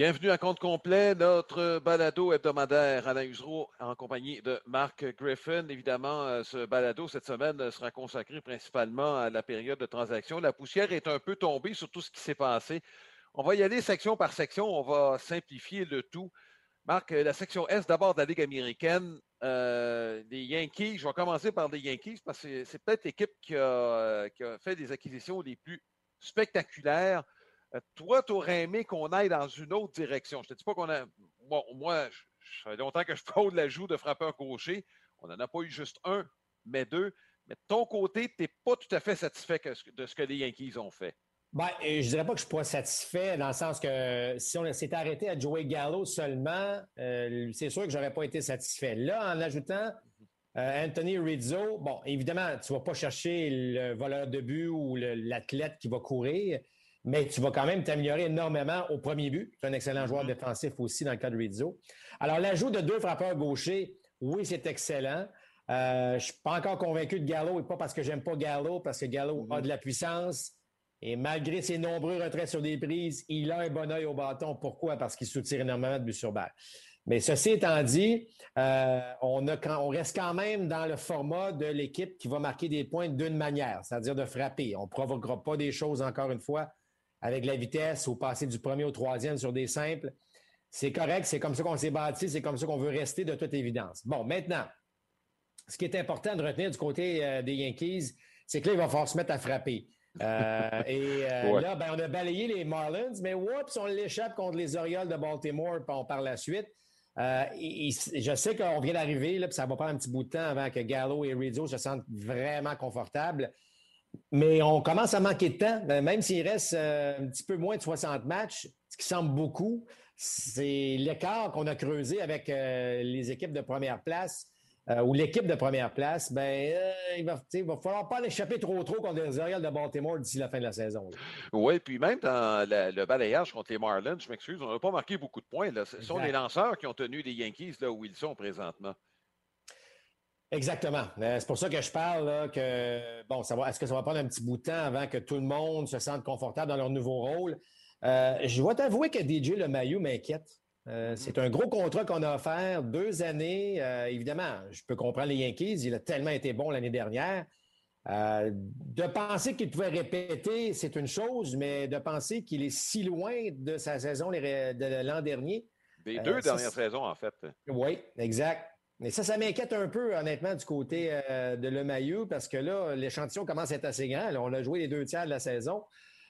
Bienvenue à compte complet, notre balado hebdomadaire. Alain Usereau en compagnie de Marc Griffin. Évidemment, euh, ce balado cette semaine sera consacré principalement à la période de transaction. La poussière est un peu tombée sur tout ce qui s'est passé. On va y aller section par section. On va simplifier le tout. Marc, la section S d'abord de la Ligue américaine. Euh, les Yankees, je vais commencer par les Yankees parce que c'est peut-être l'équipe qui a, fait des acquisitions les plus spectaculaires euh, toi, tu aurais aimé qu'on aille dans une autre direction. Je ne te dis pas qu'on a. Bon, moi, ça fait longtemps que je fraude la joue de frappeur gaucher. On n'en a pas eu juste un, mais deux. Mais de ton côté, tu n'es pas tout à fait satisfait de ce que les Yankees ont fait. Ben, je dirais pas que je suis pas satisfait, dans le sens que si on s'était arrêté à Joey Gallo seulement, euh, c'est sûr que j'aurais pas été satisfait. Là, en ajoutant euh, Anthony Rizzo, bon, évidemment, tu vas pas chercher le voleur de but ou l'athlète qui va courir, mais tu vas quand même t'améliorer énormément au premier but. Tu es un excellent joueur mm-hmm. défensif aussi dans le cas de Rizzo. Alors, l'ajout de deux frappeurs gauchers, oui, c'est excellent. Euh, je ne suis pas encore convaincu de Gallo, et pas parce que j'aime pas Gallo, parce que Gallo a mm-hmm. de la puissance. Et malgré ses nombreux retraits sur des prises, il a un bon œil au bâton. Pourquoi? Parce qu'il soutient énormément de buts sur balle. Mais ceci étant dit, euh, on, on, reste quand même dans le format de l'équipe qui va marquer des points d'une manière, c'est-à-dire de frapper. On ne provoquera pas des choses, encore une fois, avec la vitesse ou passer du premier au troisième sur des simples. C'est correct, c'est comme ça qu'on s'est bâti, c'est comme ça qu'on veut rester de toute évidence. Bon, maintenant, ce qui est important de retenir du côté euh, des Yankees, c'est que là, il va falloir se mettre à frapper. Euh, et euh, là, ben, on a balayé les Marlins, mais oups, on l'échappe contre les Orioles de Baltimore par la suite. je sais qu'on vient d'arriver, puis ça va prendre un petit bout de temps avant que Gallo et Rizzo se sentent vraiment confortables. Mais on commence à manquer de temps. Ben, même s'il reste euh, un petit peu moins de 60 matchs, ce qui semble beaucoup, c'est l'écart qu'on a creusé avec euh, les équipes de première place euh, ou l'équipe de première place. Ben, il va, va falloir pas l'échapper trop trop contre les Orioles de Baltimore d'ici la fin de la saison. Oui, puis même dans le balayage contre les Marlins, je m'excuse, on n'a pas marqué beaucoup de points. Ce sont les lanceurs qui ont tenu les Yankees là où ils sont présentement. Exactement. Euh, c'est pour ça que je parle que bon, ça va. Est-ce que ça va prendre un petit bout de temps avant que tout le monde se sente confortable dans leur nouveau rôle? Euh, Je dois t'avouer que DJ Le Maillot m'inquiète. Euh, mm-hmm. C'est un gros contrat qu'on a offert, deux années. évidemment, je peux comprendre les Yankees. Il a tellement été bon l'année dernière. de penser qu'il pouvait répéter, c'est une chose, mais de penser qu'il est si loin de sa saison de l'an dernier. Des deux dernières saisons, en fait. Oui, exact. Mais ça, ça m'inquiète un peu, honnêtement, du côté euh, de Le Maillot, parce que là, l'échantillon commence à être assez grand. on a joué les deux tiers de la saison.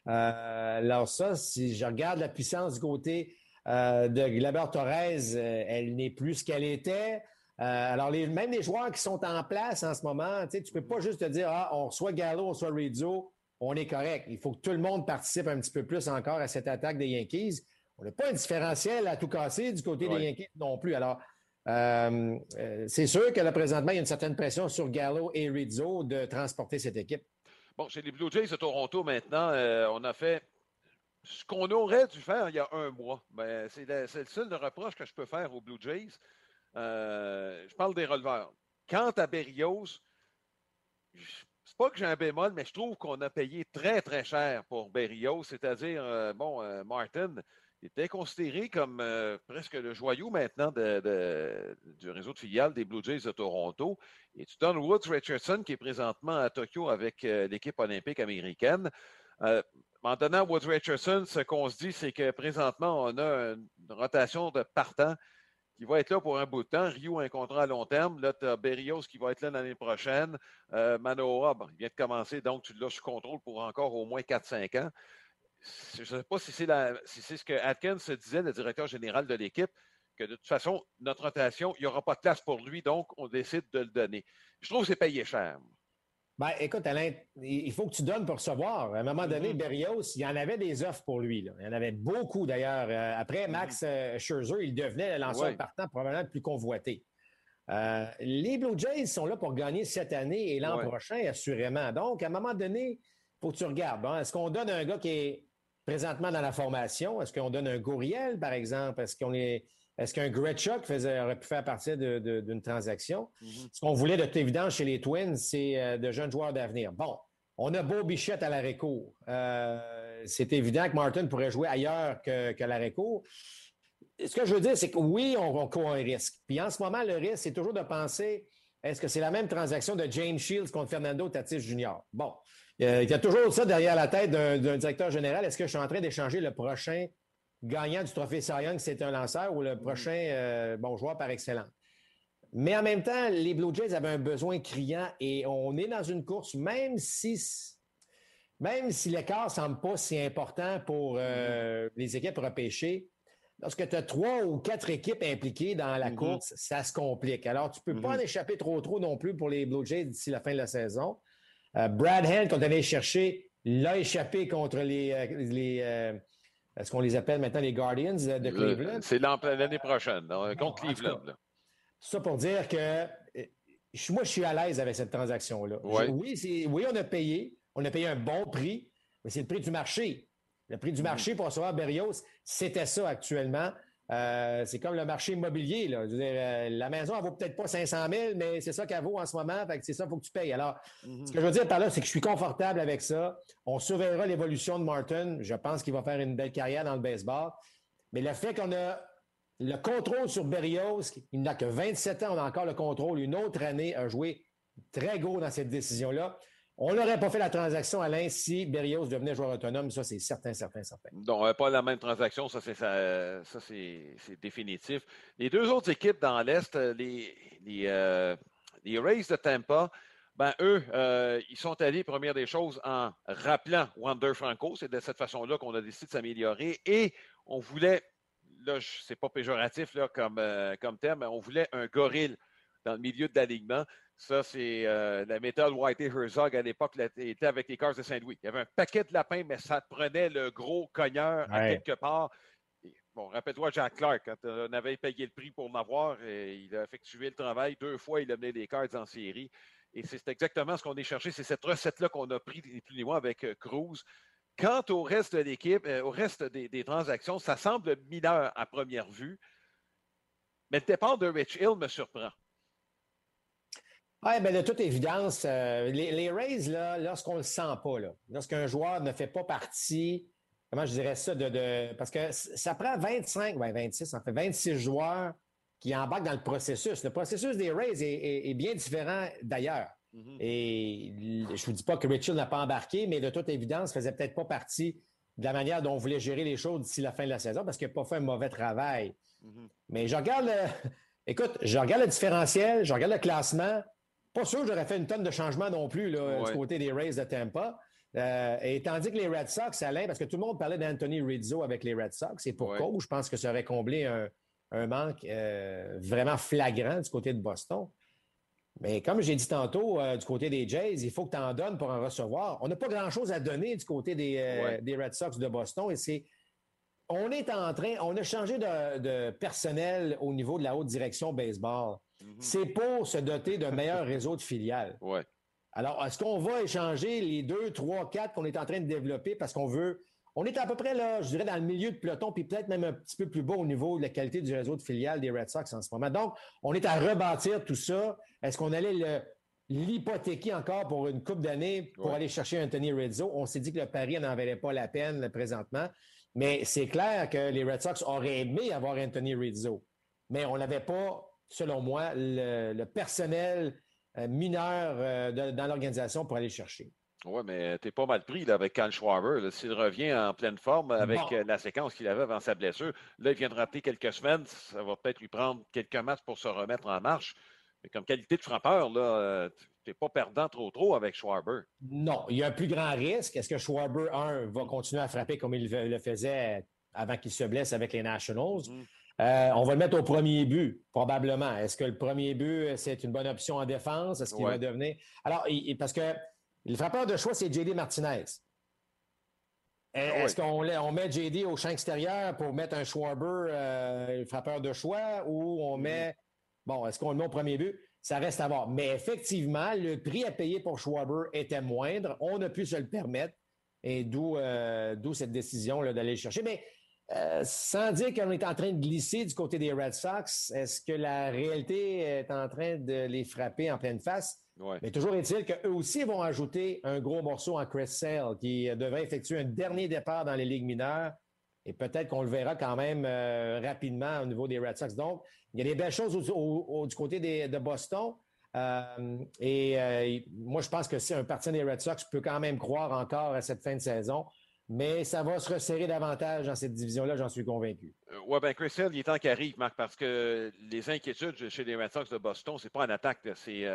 Euh, alors ça, si je regarde la puissance du côté euh, de Glaber Torres, elle n'est plus ce qu'elle était. alors, les, même les joueurs qui sont en place en ce moment, tu ne peux pas juste te dire, ah, on reçoit Gallo, on reçoit Rizzo, on est correct. Il faut que tout le monde participe un petit peu plus encore à cette attaque des Yankees. On n'a pas un différentiel à tout casser du côté des Yankees non plus. Alors, euh, euh, c'est sûr que là, présentement, il y a une certaine pression sur Gallo et Rizzo de transporter cette équipe. Bon, chez les Blue Jays de Toronto maintenant, euh, on a fait ce qu'on aurait dû faire il y a un mois. Ben, c'est le seul reproche que je peux faire aux Blue Jays. je parle des releveurs. Quant à Berrios, c'est pas que j'ai un bémol, mais je trouve qu'on a payé très, très cher pour Berrios, c'est-à-dire, bon, Martin, il était considéré comme euh, presque le joyau maintenant du réseau de filiales des Blue Jays de Toronto. Et tu donnes Woods Richardson, qui est présentement à Tokyo avec euh, l'équipe olympique américaine. Euh, en donnant Woods Richardson, ce qu'on se dit, c'est que présentement, on a une rotation de partants qui va être là pour un bout de temps. Rio a un contrat à long terme. Là, tu as Berrios qui va être là l'année prochaine. Manoa, il vient de commencer, donc tu l'as sous contrôle pour encore au moins 4-5 ans je ne sais pas si c'est, ce que Atkins se disait, le directeur général de l'équipe, que de toute façon, notre rotation, il n'y aura pas de place pour lui, donc on décide de le donner. Je trouve que c'est payé cher. Ben, écoute, Alain, il faut que tu donnes pour recevoir. À un moment donné, mm-hmm. Berrios, il y en avait des offres pour lui. Il y en avait beaucoup, d'ailleurs. Euh, après mm-hmm. Max euh, Scherzer, il devenait le lanceur partant probablement le plus convoité. Euh, les Blue Jays sont là pour gagner cette année et l'an prochain, assurément. Donc, à un moment donné, il faut que tu regardes. Est-ce qu'on donne un gars qui est présentement dans la formation? Est-ce qu'on donne un Gouriel, par exemple? Est-ce qu'on est. Est-ce qu'un Gretschuk aurait pu faire partie d'une transaction? Mm-hmm. Ce qu'on voulait de toute évidence chez les Twins, c'est euh, de jeunes joueurs d'avenir. Bon, on a Beau Bichette à la récours. Euh, c'est évident que Martin pourrait jouer ailleurs que, que l'arrêt Ce que je veux dire, c'est que oui, on, on, court un risque. Puis en ce moment, le risque, c'est toujours de penser est-ce que c'est la même transaction de James Shields contre Fernando Tatis Jr.? Bon, il y a toujours ça derrière la tête d'un directeur général. Est-ce que je suis en train d'échanger le prochain gagnant du trophée Cy Young, c'est un lanceur, ou le mm-hmm. prochain euh, bon joueur par excellence? Mais en même temps, les Blue Jays avaient un besoin criant et on est dans une course, même si même si l'écart ne semble pas si important pour euh, mm-hmm. les équipes repêchées, lorsque tu as trois ou quatre équipes impliquées dans la mm-hmm. course, ça se complique. Alors, tu ne peux pas en échapper trop trop non plus pour les Blue Jays d'ici la fin de la saison. Euh, Brad Hand, quand on allait chercher, l'a échappé contre les, euh, les euh, est-ce qu'on les appelle maintenant les Guardians de Cleveland? C'est l'année prochaine, contre Cleveland. Ça pour dire que moi, je suis à l'aise avec cette transaction-là. Oui, oui, on a payé. On a payé un bon prix, mais c'est le prix du marché. Le prix du mm. marché pour recevoir Berrios, c'était ça actuellement. Euh, c'est comme le marché immobilier. Là. Euh, la maison, elle vaut peut-être pas 500 000, mais c'est ça qu'elle vaut en ce moment. c'est ça qu'il faut que tu payes. Alors, mm-hmm. ce que je veux dire par là, c'est que je suis confortable avec ça. On surveillera l'évolution de Martin. Je pense qu'il va faire une belle carrière dans le baseball. Mais le fait qu'on a le contrôle sur Berrios, il n'a que 27 ans, on a encore le contrôle. Une autre année a joué très gros dans cette décision-là. On n'aurait pas fait la transaction, Alain, si Berrios devenait joueur autonome. Ça, c'est certain, certain, certain. Non, pas la même transaction. Ça, c'est, ça, c'est, définitif. Les deux autres équipes dans l'Est, euh, les, les, euh, les Rays de Tampa, ben, eux, euh, ils sont allés, première des choses, en rappelant Wander Franco. C'est de cette façon-là qu'on a décidé de s'améliorer. Et on voulait, là, c'est pas péjoratif là, comme, comme terme, mais on voulait un gorille dans le milieu de l'alignement. Ça, c'est euh, la méthode Whitey Herzog à l'époque était avec les Cars de Saint-Louis. Il y avait un paquet de lapins, mais ça prenait le gros cogneur à quelque part. bon, rappelle-toi Jack Clark, quand on avait payé le prix pour m'avoir, il a effectué le travail. Deux fois, il a mené les Cards en série. Et c'est exactement ce qu'on est cherché. C'est cette recette-là qu'on a pris plus ni moins avec euh, Cruz. Quant au reste de l'équipe, euh, au reste des, des, transactions, ça semble mineur à première vue. Mais le départ de Rich Hill me surprend. Oui, bien, de toute évidence, euh, les, Rays, là, lorsqu'on ne le sent pas, lorsqu'un joueur ne fait pas partie, comment je dirais ça, de, parce que ça prend 25, ouais, 26, en fait 26 joueurs qui embarquent dans le processus. Le processus des Rays est, bien différent d'ailleurs. Mm-hmm. Et je ne vous dis pas que Richard n'a pas embarqué, mais de toute évidence, faisait peut-être pas partie de la manière dont on voulait gérer les choses d'ici la fin de la saison parce qu'il n'a pas fait un mauvais travail. Mm-hmm. Mais je regarde, écoute, je regarde le différentiel, je regarde le classement. Pas sûr que j'aurais fait une tonne de changements non plus là, du côté des Rays de Tampa. Euh, et tandis que les Red Sox, Alain, parce que tout le monde parlait d'Anthony Rizzo avec les Red Sox, et pour cause, je pense que ça aurait comblé un, manque euh, vraiment flagrant du côté de Boston. Mais comme j'ai dit tantôt, euh, du côté des Jays, il faut que tu en donnes pour en recevoir. On n'a pas grand-chose à donner du côté des, des, Red Sox de Boston et c'est. On est en train, on a changé de, de personnel au niveau de la haute direction baseball. Mhm. C'est pour se doter d'un meilleur réseau de filiales. Ouais. Alors, est-ce qu'on va échanger les deux, trois, quatre qu'on est en train de développer parce qu'on veut. On est à peu près là, je dirais, dans le milieu de peloton, puis peut-être même un petit peu plus bas au niveau de la qualité du réseau de filiales des Red Sox en ce moment. Donc, on est à rebâtir tout ça. Est-ce qu'on allait l'hypothéquer encore pour une coupe d'années pour aller chercher Anthony Rizzo? On s'est dit que le pari n'en valait pas la peine présentement. Mais c'est clair que les Red Sox auraient aimé avoir Anthony Rizzo. Mais on n'avait pas selon moi, le, personnel euh, mineur euh, dans l'organisation pour aller chercher. Oui, mais tu es pas mal pris là, avec Kyle Schwarber. S'il revient en pleine forme avec euh, la séquence qu'il avait avant sa blessure, là, il vient de rater quelques semaines. Ça va peut-être lui prendre quelques matchs pour se remettre en marche. Mais comme qualité de frappeur, là, tu n'es pas perdant trop trop avec Schwarber. Non, il y a un plus grand risque. Est-ce que Schwarber, un, va continuer à frapper comme il le faisait avant qu'il se blesse avec les Nationals? Mm-hmm. Euh, on va le mettre au premier but, probablement. Est-ce que le premier but, c'est une bonne option en défense? Est-ce qu'il va devenir? Alors, parce que le frappeur de choix, c'est JD Martinez. Ah est-ce qu'on on met JD au champ extérieur pour mettre un Schwarber, euh, frappeur de choix, ou on mm-hmm. met. Bon, est-ce qu'on le met au premier but? Ça reste à voir. Mais effectivement, le prix à payer pour Schwarber était moindre. On a pu se le permettre. Et d'où euh, cette décision d'aller le chercher. Mais euh, sans dire qu'on est en train de glisser du côté des Red Sox, est-ce que la réalité est en train de les frapper en pleine face? Mais toujours est-il qu'eux aussi vont ajouter un gros morceau en Chris Sale qui devrait effectuer un dernier départ dans les ligues mineures. Et peut-être qu'on le verra quand même euh, rapidement au niveau des Red Sox. Donc, il y a des belles choses du côté de Boston. Euh, et euh, moi, je pense que si un parti des Red Sox peut quand même croire encore à cette fin de saison, mais ça va se resserrer davantage dans cette division-là, j'en suis convaincu. Euh, oui, bien, Chris il est temps qu'il Marc, parce que les inquiétudes chez les Red Sox de Boston, c'est pas en attaque, c'est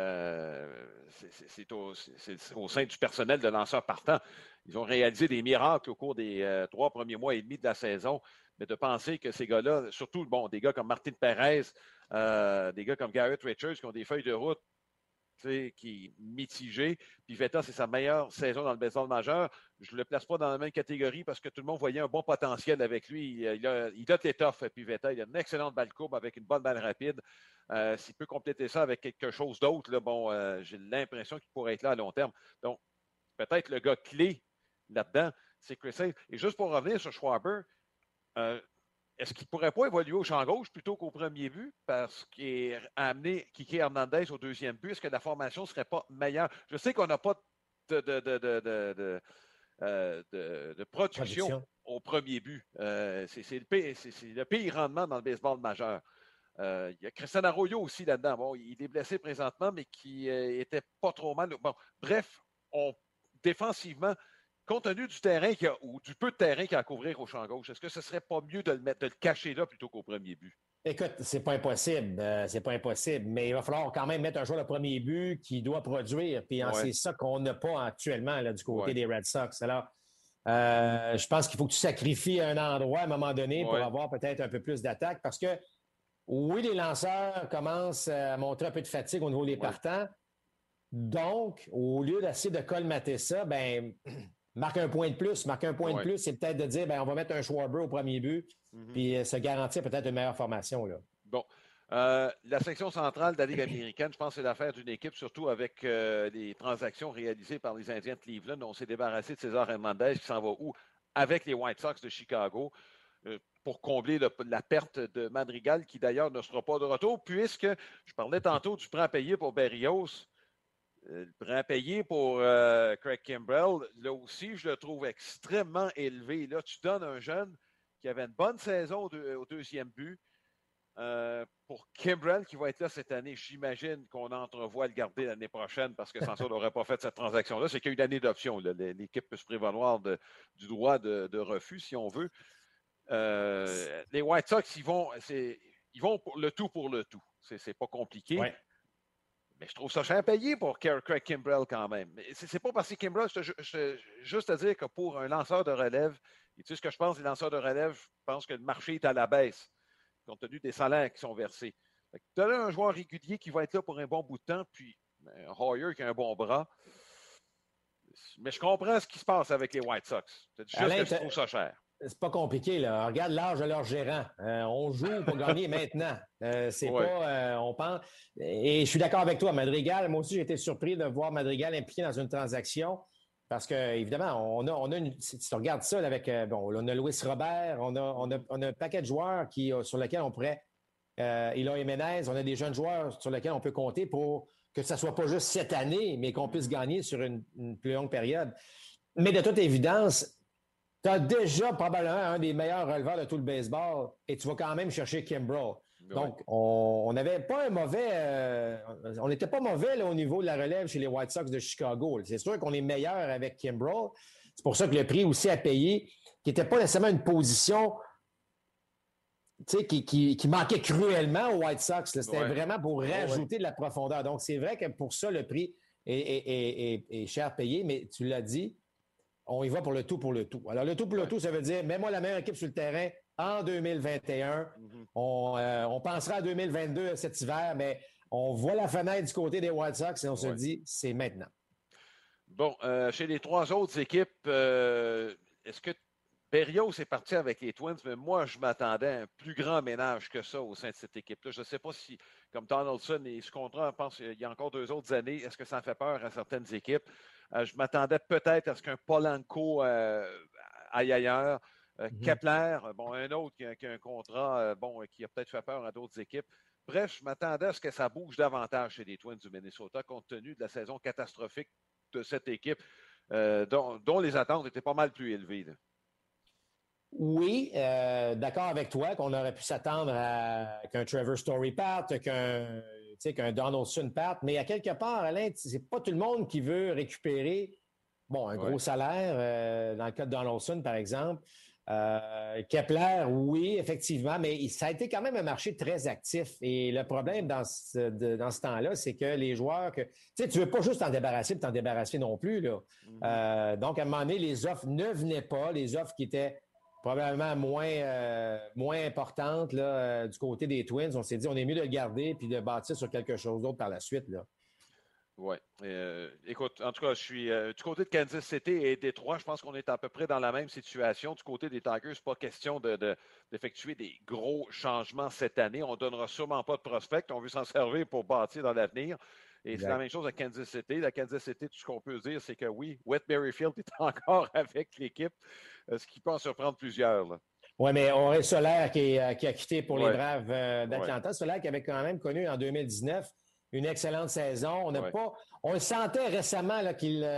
au, sein du personnel de lanceurs partants. Ils ont réalisé des miracles au cours des trois premiers mois et demi de la saison, mais de penser que ces gars-là, surtout bon, des gars comme Martin Perez, des gars comme Garrett Richards qui ont des feuilles de route qui est mitigé. Puis Veta, c'est sa meilleure saison dans le baseball majeur. Je ne le place pas dans la même catégorie parce que tout le monde voyait un bon potentiel avec lui. Il a, il a l'étoffe, puis Veta. Il a une excellente balle courbe avec une bonne balle rapide. Euh, s'il peut compléter ça avec quelque chose d'autre, bon, euh, j'ai l'impression qu'il pourrait être là à long terme. Donc, peut-être le gars clé là-dedans, c'est Chris Hayes. Et juste pour revenir sur Schwaber, euh, est-ce qu'il ne pourrait pas évoluer au champ gauche plutôt qu'au premier but parce qu'il a amené Kiki Hernandez au deuxième but? Est-ce que la formation ne serait pas meilleure? Je sais qu'on n'a pas de, de, euh, production, au premier but. Euh, c'est le, pire rendement dans le baseball majeur. Euh, il y a Christian Arroyo aussi là-dedans. Bon, il est blessé présentement, mais qui était pas trop mal. Bon, bref, on, défensivement, compte tenu du terrain ou du peu de terrain qu'il y a à couvrir au champ gauche, est-ce que ce serait pas mieux de le, mettre, de le cacher là plutôt qu'au premier but? Écoute, c'est pas impossible. Euh, c'est pas impossible. Mais il va falloir quand même mettre un joueur de premier but qui doit produire. Puis c'est ça qu'on n'a pas actuellement là, du côté des Red Sox. Alors, euh, je pense qu'il faut que tu sacrifies un endroit à un moment donné pour avoir peut-être un peu plus d'attaque parce que oui, les lanceurs commencent à montrer un peu de fatigue au niveau des partants. Donc, au lieu d'essayer de colmater ça, ben marque un point de plus. Marque un point de plus, c'est peut-être de dire, ben, on va mettre un Schwarber au premier but, mhm. puis euh, se garantir peut-être une meilleure formation. Là. Bon. Euh, la section centrale de la Ligue américaine, je pense que c'est l'affaire d'une équipe, surtout avec euh, les transactions réalisées par les Indiens de Cleveland. On s'est débarrassé de César Hernandez qui s'en va où? Avec les White Sox de Chicago pour combler la perte de Madrigal, qui d'ailleurs ne sera pas de retour, puisque je parlais tantôt du prêt à payer pour Berrios. Euh, le prêt à payer pour euh, Craig Kimbrell, là aussi, je le trouve extrêmement élevé. Là, tu donnes un jeune qui avait une bonne saison au, deuxième but. Euh, pour Kimbrell qui va être là cette année, j'imagine qu'on entrevoit le garder l'année prochaine parce que sans ça, on n'aurait pas fait cette transaction-là. C'est qu'il y a une année d'option. L'équipe peut se prévaloir du droit de, refus si on veut. les White Sox, ils vont, ils vont pour le tout pour le tout. C'est pas compliqué. Mais je trouve ça cher payé pour Craig Kimbrell quand même. C'est pas parce que Kimbrell, je, juste à dire que pour un lanceur de relève, et tu sais ce que je pense des lanceurs de relève, je pense que le marché est à la baisse, compte tenu des salaires qui sont versés. Tu as là un joueur régulier qui va être là pour un bon bout de temps, puis un Hoyer qui a un bon bras. Mais je comprends ce qui se passe avec les White Sox. C'est juste que je trouve ça cher. C'est pas compliqué, là. Regarde l'âge de leur gérant. Euh, on joue pour gagner maintenant. Euh, c'est pas. Euh, on pense. Et je suis d'accord avec toi, Madrigal. Moi aussi, j'ai été surpris de voir Madrigal impliqué dans une transaction. Parce que, évidemment, on a, on a une, si tu regardes ça avec. bon, on a Louis Robert, on a, on a, on a un paquet de joueurs qui, sur lesquels on pourrait. Eloy Menez, on a des jeunes joueurs sur lesquels on peut compter pour que ça soit pas juste cette année, mais qu'on puisse gagner sur une, une plus longue période. Mais de toute évidence, tu as déjà probablement un des meilleurs releveurs de tout le baseball et tu vas quand même chercher Kimbrough. Donc, on n'avait pas un mauvais. Euh, on n'était pas mauvais au niveau de la relève chez les White Sox de Chicago. C'est sûr qu'on est meilleur avec Kimbrough. C'est pour ça que le prix aussi à payer, qui n'était pas nécessairement une position qui, qui, manquait cruellement aux White Sox. C'était vraiment pour rajouter de la profondeur. Donc, c'est vrai que pour ça, le prix est, est cher payé, mais tu l'as dit, on y va pour le tout pour le tout. Alors, le tout pour le tout, ça veut dire, mets-moi la meilleure équipe sur le terrain en 2021. Mm-hmm. Euh, on, pensera à 2022 cet hiver, mais on voit la fenêtre du côté des White Sox et on se dit, c'est maintenant. Bon, euh, chez les trois autres équipes, euh, est-ce que Berrios est parti avec les Twins, mais moi, je m'attendais à un plus grand ménage que ça au sein de cette équipe-là. Je ne sais pas si, comme Donaldson et ce contrat, je pense qu'il y a encore deux autres années, est-ce que ça en fait peur à certaines équipes? Euh, je m'attendais peut-être à ce qu'un Polanco euh, aille ailleurs. Euh, mhm. Kepler, bon, un autre qui a, un contrat, bon, qui a peut-être fait peur à d'autres équipes. bref, je m'attendais à ce que ça bouge davantage chez les Twins du Minnesota, compte tenu de la saison catastrophique de cette équipe, euh, dont, les attentes étaient pas mal plus élevées. Oui, euh, d'accord avec toi qu'on aurait pu s'attendre à qu'un Trevor Story parte, qu'un qu'un Donaldson parte, mais à quelque part, Alain, c'est pas tout le monde qui veut récupérer bon, un gros salaire, euh, dans le cas de Donaldson, par exemple. Euh, Kepler, oui, effectivement, mais ça a été quand même un marché très actif. Et le problème dans ce, dans ce temps-là, c'est que les joueurs que. Tu sais, tu veux pas juste t'en débarrasser et t'en débarrasser non plus. Là. Mm-hmm. donc, à un moment donné, les offres ne venaient pas, les offres qui étaient probablement moins, euh, moins importante là, euh, du côté des Twins. On s'est dit, on est mieux de le garder puis de bâtir sur quelque chose d'autre par la suite. Là. Oui. Euh, écoute, en tout cas, je suis du côté de Kansas City et Détroit, je pense qu'on est à peu près dans la même situation. Du côté des Tigers, pas question d'effectuer de, des gros changements cette année. On ne donnera sûrement pas de prospect. On veut s'en servir pour bâtir dans l'avenir. Et c'est la même chose à Kansas City. La Kansas City, tout ce qu'on peut dire, c'est que oui, Wet Berryfield est encore avec l'équipe. Euh, ce qui peut en surprendre plusieurs. Oui, mais on aurait Solaire qui, euh, qui, a quitté pour les Braves euh, d'Atlanta. Solaire qui avait quand même connu en 2019 une excellente saison. On n'a pas. On sentait récemment qu'il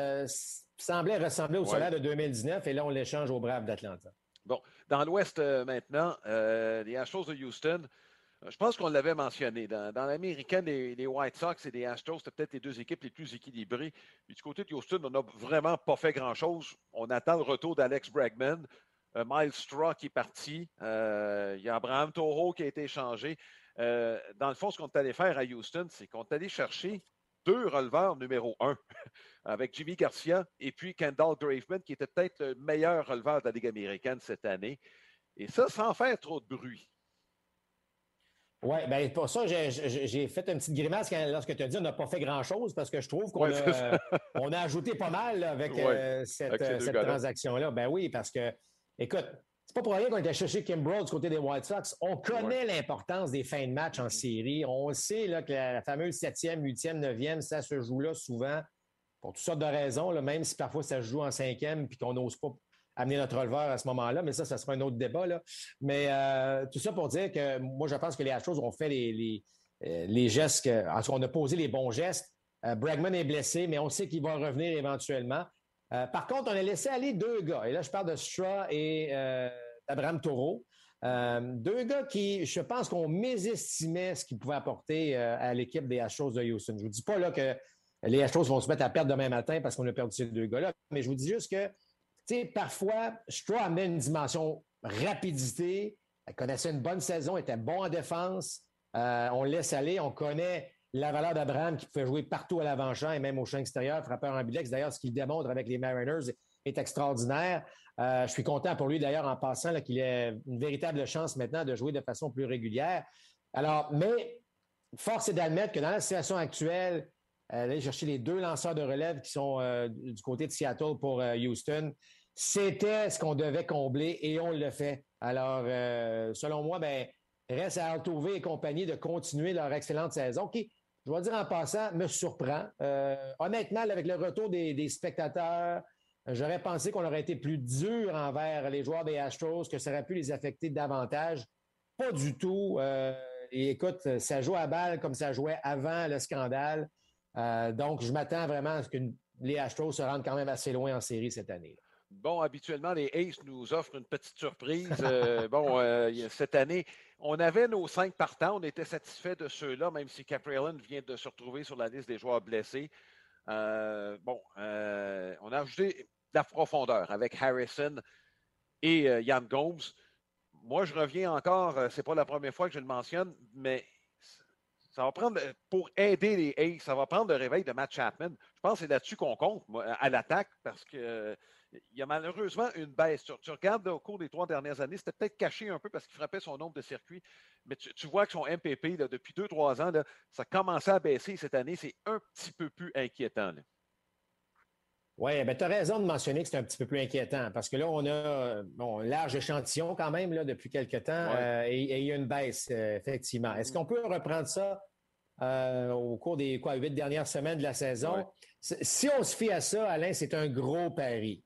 semblait ressembler au Solaire de 2019 et là, on l'échange aux Braves d'Atlanta. Bon, dans l'Ouest maintenant, les Astros de Houston. Je pense qu'on l'avait mentionné. Dans, l'américaine, les, White Sox et les Astros, c'était peut-être les deux équipes les plus équilibrées. Du côté de Houston, on n'a vraiment pas fait grand-chose. On attend le retour d'Alex Bregman. Euh, Miles Straw qui est parti. Euh, il y a Abraham Toro qui a été échangé. Euh, dans le fond, ce qu'on est allé faire à Houston, c'est qu'on est allé chercher deux releveurs numéro un, avec Jimmy Garcia et puis Kendall Graveman, qui était peut-être le meilleur releveur de la Ligue américaine cette année. Et ça, sans faire trop de bruit. Oui, bien pour ça, j'ai fait une petite grimace lorsque tu as dit qu'on n'a pas fait grand-chose parce que je trouve qu'on a, on a ajouté pas mal avec euh, cette, transaction-là. Ben oui, parce que, écoute, c'est pas pour rien qu'on était chercher Kim Broad du côté des White Sox. On connaît l'importance des fins de match en série. On sait là, que la, fameuse septième, huitième, neuvième, ça se joue là souvent pour toutes sortes de raisons, là, même si parfois ça se joue en cinquième puis qu'on n'ose pas amener notre releveur à ce moment-là, mais ça, ça sera un autre débat. Là. Mais euh, tout ça pour dire que moi, je pense que les Astros ont fait les, les, euh, gestes, que, on a posé les bons gestes. Euh, Bregman est blessé, mais on sait qu'il va revenir éventuellement. par contre, on a laissé aller deux gars. Et là, je parle de Stra et d'Abraham Taureau. deux gars qui, je pense qu'on mésestimait ce qu'ils pouvaient apporter à l'équipe des Astros de Houston. Je ne vous dis pas là que les Astros vont se mettre à perdre demain matin parce qu'on a perdu ces deux gars-là, mais je vous dis juste que sais, parfois, Stroh amène une dimension rapidité. Elle connaissait une bonne saison, était bon en défense. Euh, on laisse aller. On connaît la valeur d'Abraham qui pouvait jouer partout à l'avant-champ et même au champ extérieur, frappeur en bilex. D'ailleurs, ce qu'il démontre avec les Mariners est extraordinaire. Euh, je suis content pour lui, d'ailleurs, en passant, qu'il ait une véritable chance maintenant de jouer de façon plus régulière. Alors, mais force est d'admettre que dans la situation actuelle, euh, aller chercher les deux lanceurs de relève qui sont du côté de Seattle pour Houston, c'était ce qu'on devait combler et on le fait. Alors, euh, selon moi, ben, reste à Altuve et compagnie de continuer leur excellente saison qui, je dois dire en passant, me surprend. Euh, honnêtement, avec le retour des, spectateurs, j'aurais pensé qu'on aurait été plus dur envers les joueurs des Astros, que ça aurait pu les affecter davantage. Pas du tout. Euh, et écoute, ça joue à balle comme ça jouait avant le scandale. donc, je m'attends vraiment à ce que les Astros se rendent quand même assez loin en série cette année. -là. Bon, habituellement, les Aces nous offrent une petite surprise. Euh, bon, euh, cette année, on avait nos cinq partants. On était satisfait de ceux-là, même si Caprellin vient de se retrouver sur la liste des joueurs blessés. Euh, bon, on a ajouté de la profondeur avec Harrison et Yann Gomes. Moi, je reviens encore, c'est pas la première fois que je le mentionne, mais ça va prendre, pour aider les Aces, ça va prendre le réveil de Matt Chapman. Je pense que c'est là-dessus qu'on compte, à l'attaque, parce que il y a malheureusement une baisse. Tu, regardes au cours des trois dernières années, c'était peut-être caché un peu parce qu'il frappait son nombre de circuits, mais tu, vois que son MPP, depuis deux, trois ans, ça commençait à baisser cette année. C'est un petit peu plus inquiétant. Oui, ben, tu as raison de mentionner que c'est un petit peu plus inquiétant parce que là, on a bon, un large échantillon quand même là, depuis quelques temps euh, et, il y a une baisse, euh, effectivement. Est-ce qu'on peut reprendre ça euh, au cours des quoi, huit dernières semaines de la saison? Si on se fie à ça, Alain, c'est un gros pari.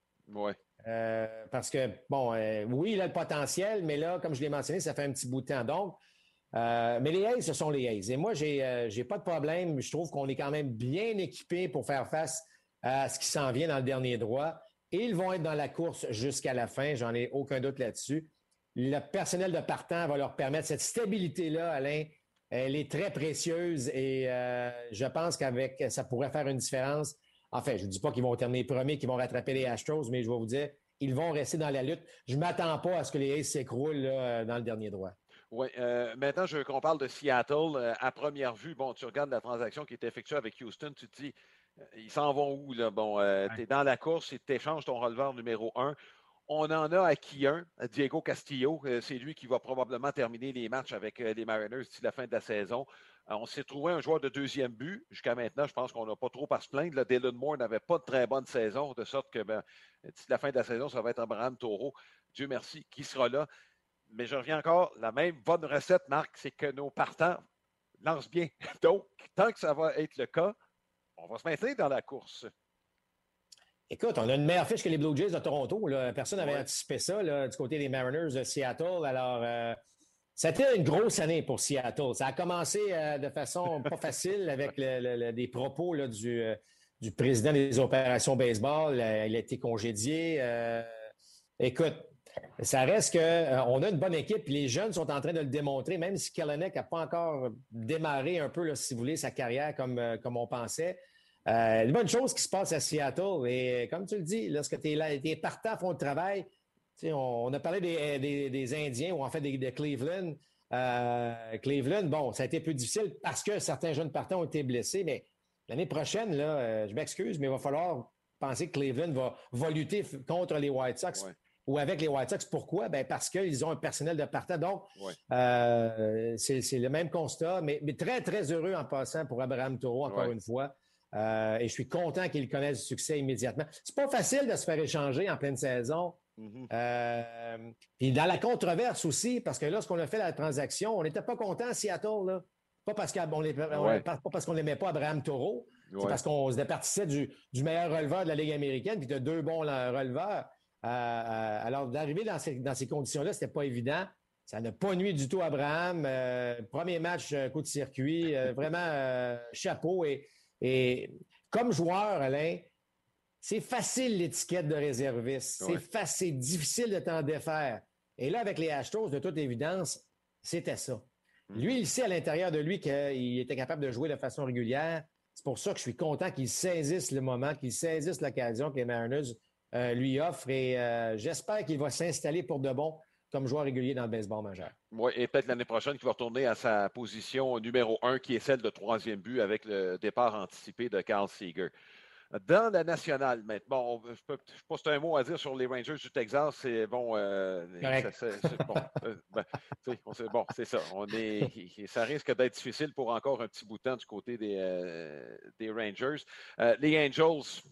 Euh, parce que, bon, euh, oui, il a le potentiel, mais là, comme je l'ai mentionné, ça fait un petit bout de temps. Donc, mais les A's, ce sont les A's. Et moi, j'ai n'ai pas de problème. Je trouve qu'on est quand même bien équipé pour faire face à ce qui s'en vient dans le dernier droit. Et ils vont être dans la course jusqu'à la fin. J'en ai aucun doute là-dessus. Le personnel de partant va leur permettre cette stabilité-là, Alain. Elle est très précieuse et je pense qu'avec ça pourrait faire une différence Enfin, je ne dis pas qu'ils vont terminer premiers, qu'ils vont rattraper les Astros, mais je vais vous dire, ils vont rester dans la lutte. Je ne m'attends pas à ce que les Aces s'écroulent dans le dernier droit. Oui. Euh, maintenant, je veux qu'on parle de Seattle. Euh, à première vue, bon, tu regardes la transaction qui est effectuée avec Houston, tu te dis, euh, ils s'en vont où? Là? Bon, tu es dans la course et tu échanges ton releveur numéro un. On en a acquis un, Diego Castillo. C'est lui qui va probablement terminer les matchs avec les Mariners d'ici la fin de la saison. Euh, on s'est trouvé un joueur de deuxième but. Jusqu'à maintenant, je pense qu'on n'a pas trop à se plaindre. Là, Dylan Moore n'avait pas de très bonne saison, de sorte que ben, la fin de la saison, ça va être Abraham Taureau. Dieu merci, qui sera là. Mais je reviens encore, la même bonne recette, Marc, c'est que nos partants lancent bien. Donc, tant que ça va être le cas, on va se maintenir dans la course. Écoute, on a une meilleure fiche que les Blue Jays de Toronto. Personne n'avait anticipé ça du côté des Mariners de Seattle. Alors, euh, c'était une grosse année pour Seattle. Ça a commencé euh, de façon pas facile avec des propos euh, du, président des opérations baseball. Euh, il a été congédié. écoute, ça reste qu'on a une bonne équipe. les jeunes sont en train de le démontrer, même si Kellenick n'a pas encore démarré un peu, si vous voulez, sa carrière comme, comme on pensait. une bonne chose qui se passe à Seattle. Et comme tu le dis, lorsque tu es là, tes partants font le travail, on, a parlé des, Indiens ou en fait des, Cleveland. Euh, Cleveland, bon, ça a été plus difficile parce que certains jeunes partants ont été blessés, mais l'année prochaine, là, euh, je m'excuse, mais il va falloir penser que Cleveland va, lutter contre les White Sox. Ou avec les White Sox. Pourquoi? Ben parce qu'ils ont un personnel de partant. Donc, euh, c'est le même constat, mais, très, très heureux en passant pour Abraham Taureau, encore une fois. et je suis content qu'il connaisse le succès immédiatement. C'est pas facile de se faire échanger en pleine saison. Euh, puis dans la controverse aussi, parce que lorsqu'on a fait la transaction, on n'était pas content à Seattle, là. Pas parce qu'on n'aimait pas Abraham Taureau, c'est parce qu'on se départissait du, meilleur releveur de la Ligue américaine, puis de deux bons releveurs. Euh, euh, alors, d'arriver dans ces, dans ces conditions-là, c'était pas évident. Ça n'a pas nuit du tout à Abraham. premier match, coup de circuit, vraiment chapeau. Et, et comme joueur, Alain, c'est facile l'étiquette de réserviste. C'est facile, difficile de t'en défaire. Et là, avec les Astros, de toute évidence, c'était ça. Mm. Lui, il sait à l'intérieur de lui qu'il était capable de jouer de façon régulière. C'est pour ça que je suis content qu'il saisisse le moment, qu'il saisisse l'occasion que les Mariners euh, lui offrent. Et euh, j'espère qu'il va s'installer pour de bon comme joueur régulier dans le baseball majeur. Oui, et peut-être l'année prochaine qu'il va retourner à sa position numéro un, qui est celle de troisième but avec le départ anticipé de Carl Seeger. Dans la nationale, maintenant, bon, je, peux, je un mot à dire sur les Rangers du Texas. C'est bon, euh, c'est bon, euh, ben, bon, c'est ça. On est, ça risque d'être difficile pour encore un petit bout de temps du côté des, euh, des Rangers. les Angels,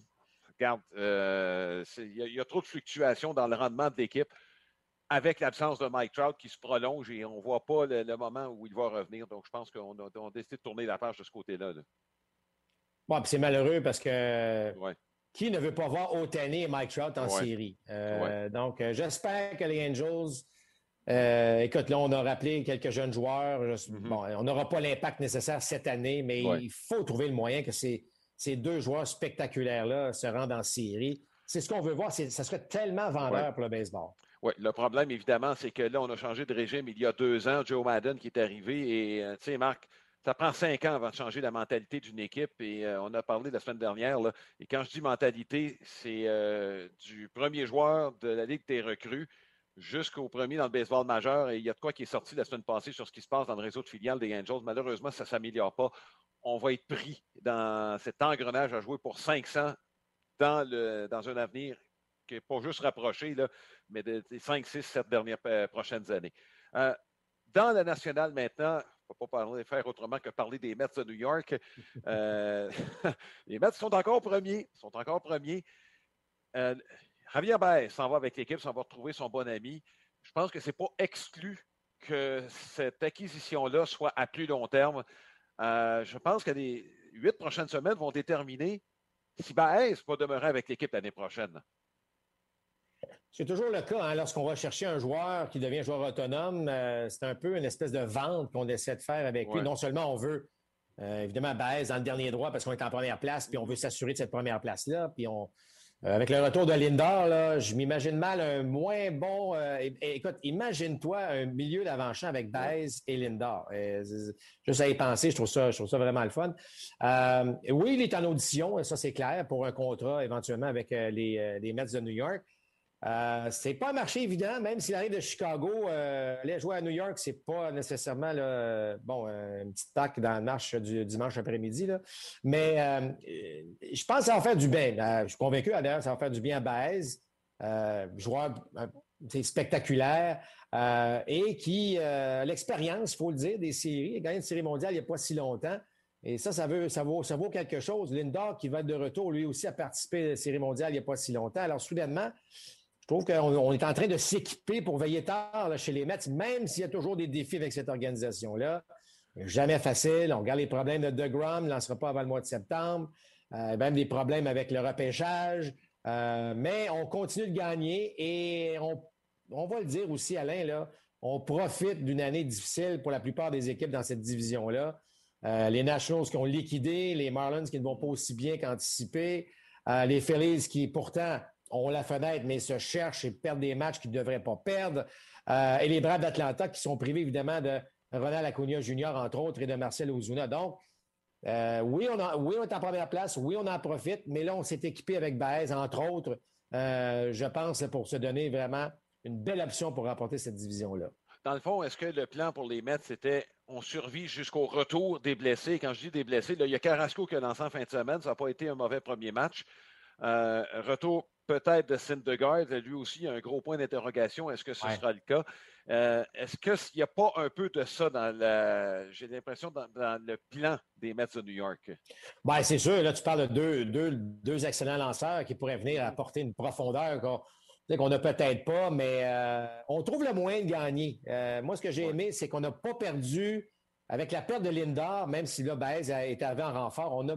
regarde, il y, a trop de fluctuations dans le rendement de l'équipe avec l'absence de Mike Trout qui se prolonge et on ne voit pas le, moment où il va revenir. Donc, je pense qu'on a, décidé de tourner la page de ce côté-là. là c'est malheureux parce que qui ne veut pas voir Otani et Mike Trout en série? Euh, donc, euh, j'espère que les Angels. Euh, écoute, là, on a rappelé quelques jeunes joueurs. Mm-hmm. Bon, on n'aura pas l'impact nécessaire cette année, mais il faut trouver le moyen que ces, ces deux joueurs spectaculaires-là se rendent en série. C'est ce qu'on veut voir. Ça serait tellement vendeur pour le baseball. Oui, le problème, évidemment, c'est que là, on a changé de régime il y a deux ans. Joe Madden qui est arrivé et, tu sais, Marc, ça prend cinq ans avant de changer la mentalité d'une équipe. Et euh, on a parlé la semaine dernière. et quand je dis mentalité, c'est euh, du premier joueur de la Ligue des recrues jusqu'au premier dans le baseball majeur. Et il y a de quoi qui est sorti la semaine passée sur ce qui se passe dans le réseau de filiales des Angels. Malheureusement, ça ne s'améliore pas. On va être pris dans cet engrenage à jouer pour 500 dans, le, dans un avenir qui n'est pas juste rapproché, là, mais des 5, 6, 7 dernières euh, prochaines années. dans la nationale maintenant, ne peut pas parler, faire autrement que parler des Mets de New York. Euh, les Mets sont encore premiers. Sont encore premiers. Euh, Javier Baez s'en va avec l'équipe, s'en va retrouver son bon ami. Je pense que ce n'est pas exclu que cette acquisition-là soit à plus long terme. Euh, je pense que les huit prochaines semaines vont déterminer si Baez va demeurer avec l'équipe l'année prochaine. C'est toujours le cas hein, lorsqu'on va chercher un joueur qui devient joueur autonome. Euh, c'est un peu une espèce de vente qu'on essaie de faire avec lui. Non seulement on veut évidemment baisse dans le dernier droit parce qu'on est en première place, puis on veut s'assurer de cette première place-là, puis on, euh, avec le retour de Lindor, là, je m'imagine mal un moins bon. Euh, écoute, imagine-toi un milieu d'avant-champ avec Baez et Lindor. Euh, juste à y penser, je trouve ça, je trouve ça vraiment le fun. oui, il est en audition, ça c'est clair, pour un contrat éventuellement avec les, les Mets de New York. Euh, c'est pas un marché évident, même s'il arrive de Chicago, euh, aller jouer à New York, c'est pas nécessairement bon euh, tac dans la marche du dimanche après-midi. Mais euh, je pense que ça va faire du bien. je suis convaincu, d'ailleurs, ça va faire du bien à Baez, joueur spectaculaire et qui l'expérience, il faut le dire, des séries. Il a gagné une série mondiale il n'y a pas si longtemps. Et ça, ça, veut, ça, vaut, ça vaut quelque chose. Lindor, qui va être de retour, lui aussi, a participé à la série mondiale il n'y a pas si longtemps. Alors, soudainement, trouve qu'on est en train de s'équiper pour veiller tard chez les Mets, même s'il y a toujours des défis avec cette organisation-là. Jamais facile. On regarde les problèmes de DeGrom, ne lancera pas avant le mois de septembre. Euh, même des problèmes avec le repêchage. Euh, mais on continue de gagner et on, on va le dire aussi, Alain, là, on profite d'une année difficile pour la plupart des équipes dans cette division-là. Euh, les Nationals qui ont liquidé, les Marlins qui ne vont pas aussi bien qu'anticipé, les Phillies qui pourtant ont la fenêtre, mais se cherchent et perdent des matchs qu'ils ne devraient pas perdre. Euh, et les Braves d'Atlanta qui sont privés évidemment de Ronald Acuna Jr., entre autres, et de Marcel Ozuna. Donc, euh, oui, on est en première place, oui, on en profite, mais là, on s'est équipé avec Baez, entre autres, euh, je pense, pour se donner vraiment une belle option pour remporter cette division-là. Dans le fond, est-ce que le plan pour les Mets, c'était on survit jusqu'au retour des blessés? Quand je dis des blessés, il y a Carrasco qui a lancé fin de semaine. Ça n'a pas été un mauvais premier match. retour peut-être de Syndergaard. Lui aussi, il y a un gros point d'interrogation. Est-ce que ce sera le cas? Euh, est-ce qu'il n'y a pas un peu de ça dans la, j'ai l'impression, dans, le plan des Mets de New York? Bien, c'est sûr. Là, tu parles de deux, deux, excellents lanceurs qui pourraient venir apporter une profondeur qu'on n'a peut-être pas, mais euh, on trouve le moyen de gagner. Euh, moi, ce que j'ai aimé, c'est qu'on n'a pas perdu, avec la perte de Lindor, même si là, Baez a été arrivé en renfort, on a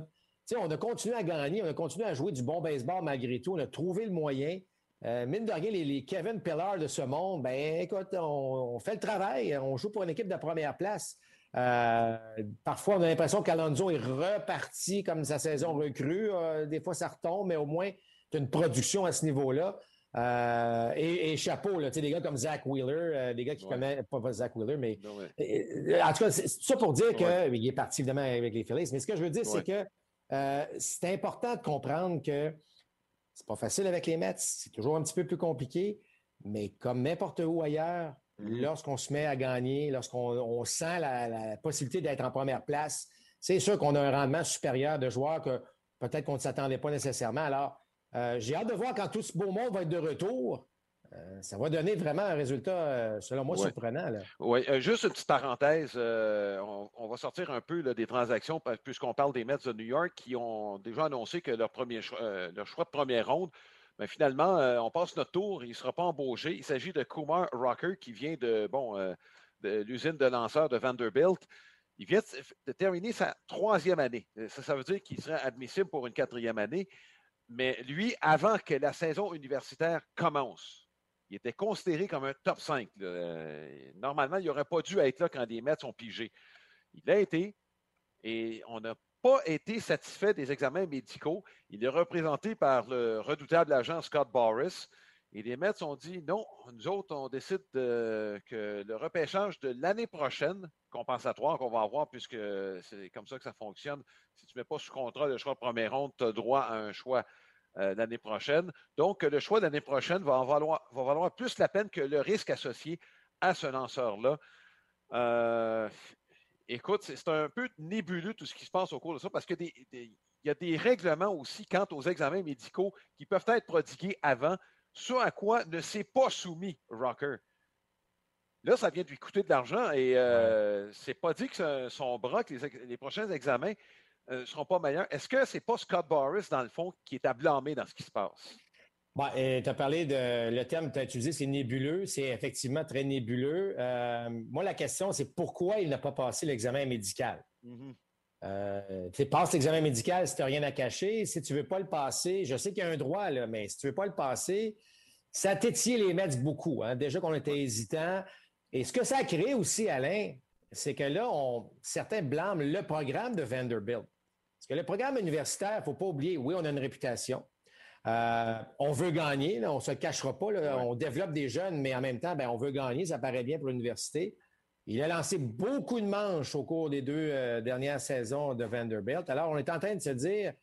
on a continué à gagner, on a continué à jouer du bon baseball malgré tout. On a trouvé le moyen. Euh, mine de rien, les, Kevin Pillar de ce monde, ben écoute, on, fait le travail. On joue pour une équipe de première place. Euh, parfois, on a l'impression qu'Alonso est reparti comme sa saison recrue. Euh, des fois, ça retombe, mais au moins, tu as une production à ce niveau-là. et, chapeau, là, des gars comme Zach Wheeler, des gars qui connaissent, pas Zach Wheeler, mais en tout cas, c'est ça pour dire qu'il est parti évidemment avec les Phillies. Mais ce que je veux dire, c'est que euh, c'est important de comprendre que c'est pas facile avec les Mets, c'est toujours un petit peu plus compliqué, mais comme n'importe où ailleurs, mm-hmm. lorsqu'on se met à gagner, lorsqu'on sent la, possibilité d'être en première place, c'est sûr qu'on a un rendement supérieur de joueurs que peut-être qu'on ne s'attendait pas nécessairement. Alors, euh, j'ai hâte de voir quand tout ce beau monde va être de retour. Euh, ça va donner vraiment un résultat, euh, selon moi, surprenant. Oui, euh, juste une petite parenthèse. On, va sortir un peu des transactions, puisqu'on parle des Mets de New York qui ont déjà annoncé que leur, premier leur choix de première ronde, mais finalement, on passe notre tour, il ne sera pas embauché. Il s'agit de Kumar Rocker qui vient de, bon, de l'usine de lanceurs de Vanderbilt. Il vient de terminer sa troisième année. Ça, ça veut dire qu'il serait admissible pour une quatrième année. Mais lui, avant que la saison universitaire commence, il était considéré comme un top 5. Euh, normalement, il n'aurait pas dû être là quand les Mets sont pigés. Il l'a été et on n'a pas été satisfait des examens médicaux. Il est représenté par le redoutable agent Scott Boris. Et les Mets ont dit non, nous autres, on décide que le repêchage de l'année prochaine, compensatoire qu'on va avoir, puisque c'est comme ça que ça fonctionne, si tu ne mets pas sous contrat le choix de première ronde, tu as droit à un choix euh, l'année prochaine. Donc, le choix l'année prochaine va, en valoir, va valoir plus la peine que le risque associé à ce lanceur-là. Euh, écoute, c'est un peu nébuleux tout ce qui se passe au cours de ça parce qu'il y a des règlements aussi quant aux examens médicaux qui peuvent être prodigués avant, ce à quoi ne s'est pas soumis Rocker. Là, ça vient de lui coûter de l'argent et euh, c'est pas dit que son bras, que les prochains examens ne euh, seront pas meilleurs. Est-ce que ce n'est pas Scott Boris, dans le fond, qui est à blâmer dans ce qui se passe? tu as parlé de. Le terme que tu as utilisé, c'est nébuleux. C'est effectivement très nébuleux. Euh, moi, la question, c'est pourquoi il n'a pas passé l'examen médical? Mm-hmm. Euh, tu passes l'examen médical si tu n'as rien à cacher. Si tu ne veux pas le passer, je sais qu'il y a un droit, là, mais si tu ne veux pas le passer, ça a tétillé les Mets beaucoup. Hein. Déjà qu'on était hésitant. Et ce que ça a créé aussi, Alain, c'est que là, on, certains blâment le programme de Vanderbilt. Parce que le programme universitaire, il ne faut pas oublier, oui, on a une réputation. Euh, on veut gagner, on ne se cachera pas. On développe des jeunes, mais en même temps, ben, on veut gagner, ça paraît bien pour l'université. Il a lancé beaucoup de manches au cours des deux euh, dernières saisons de Vanderbilt. Alors, on est en train de se dire,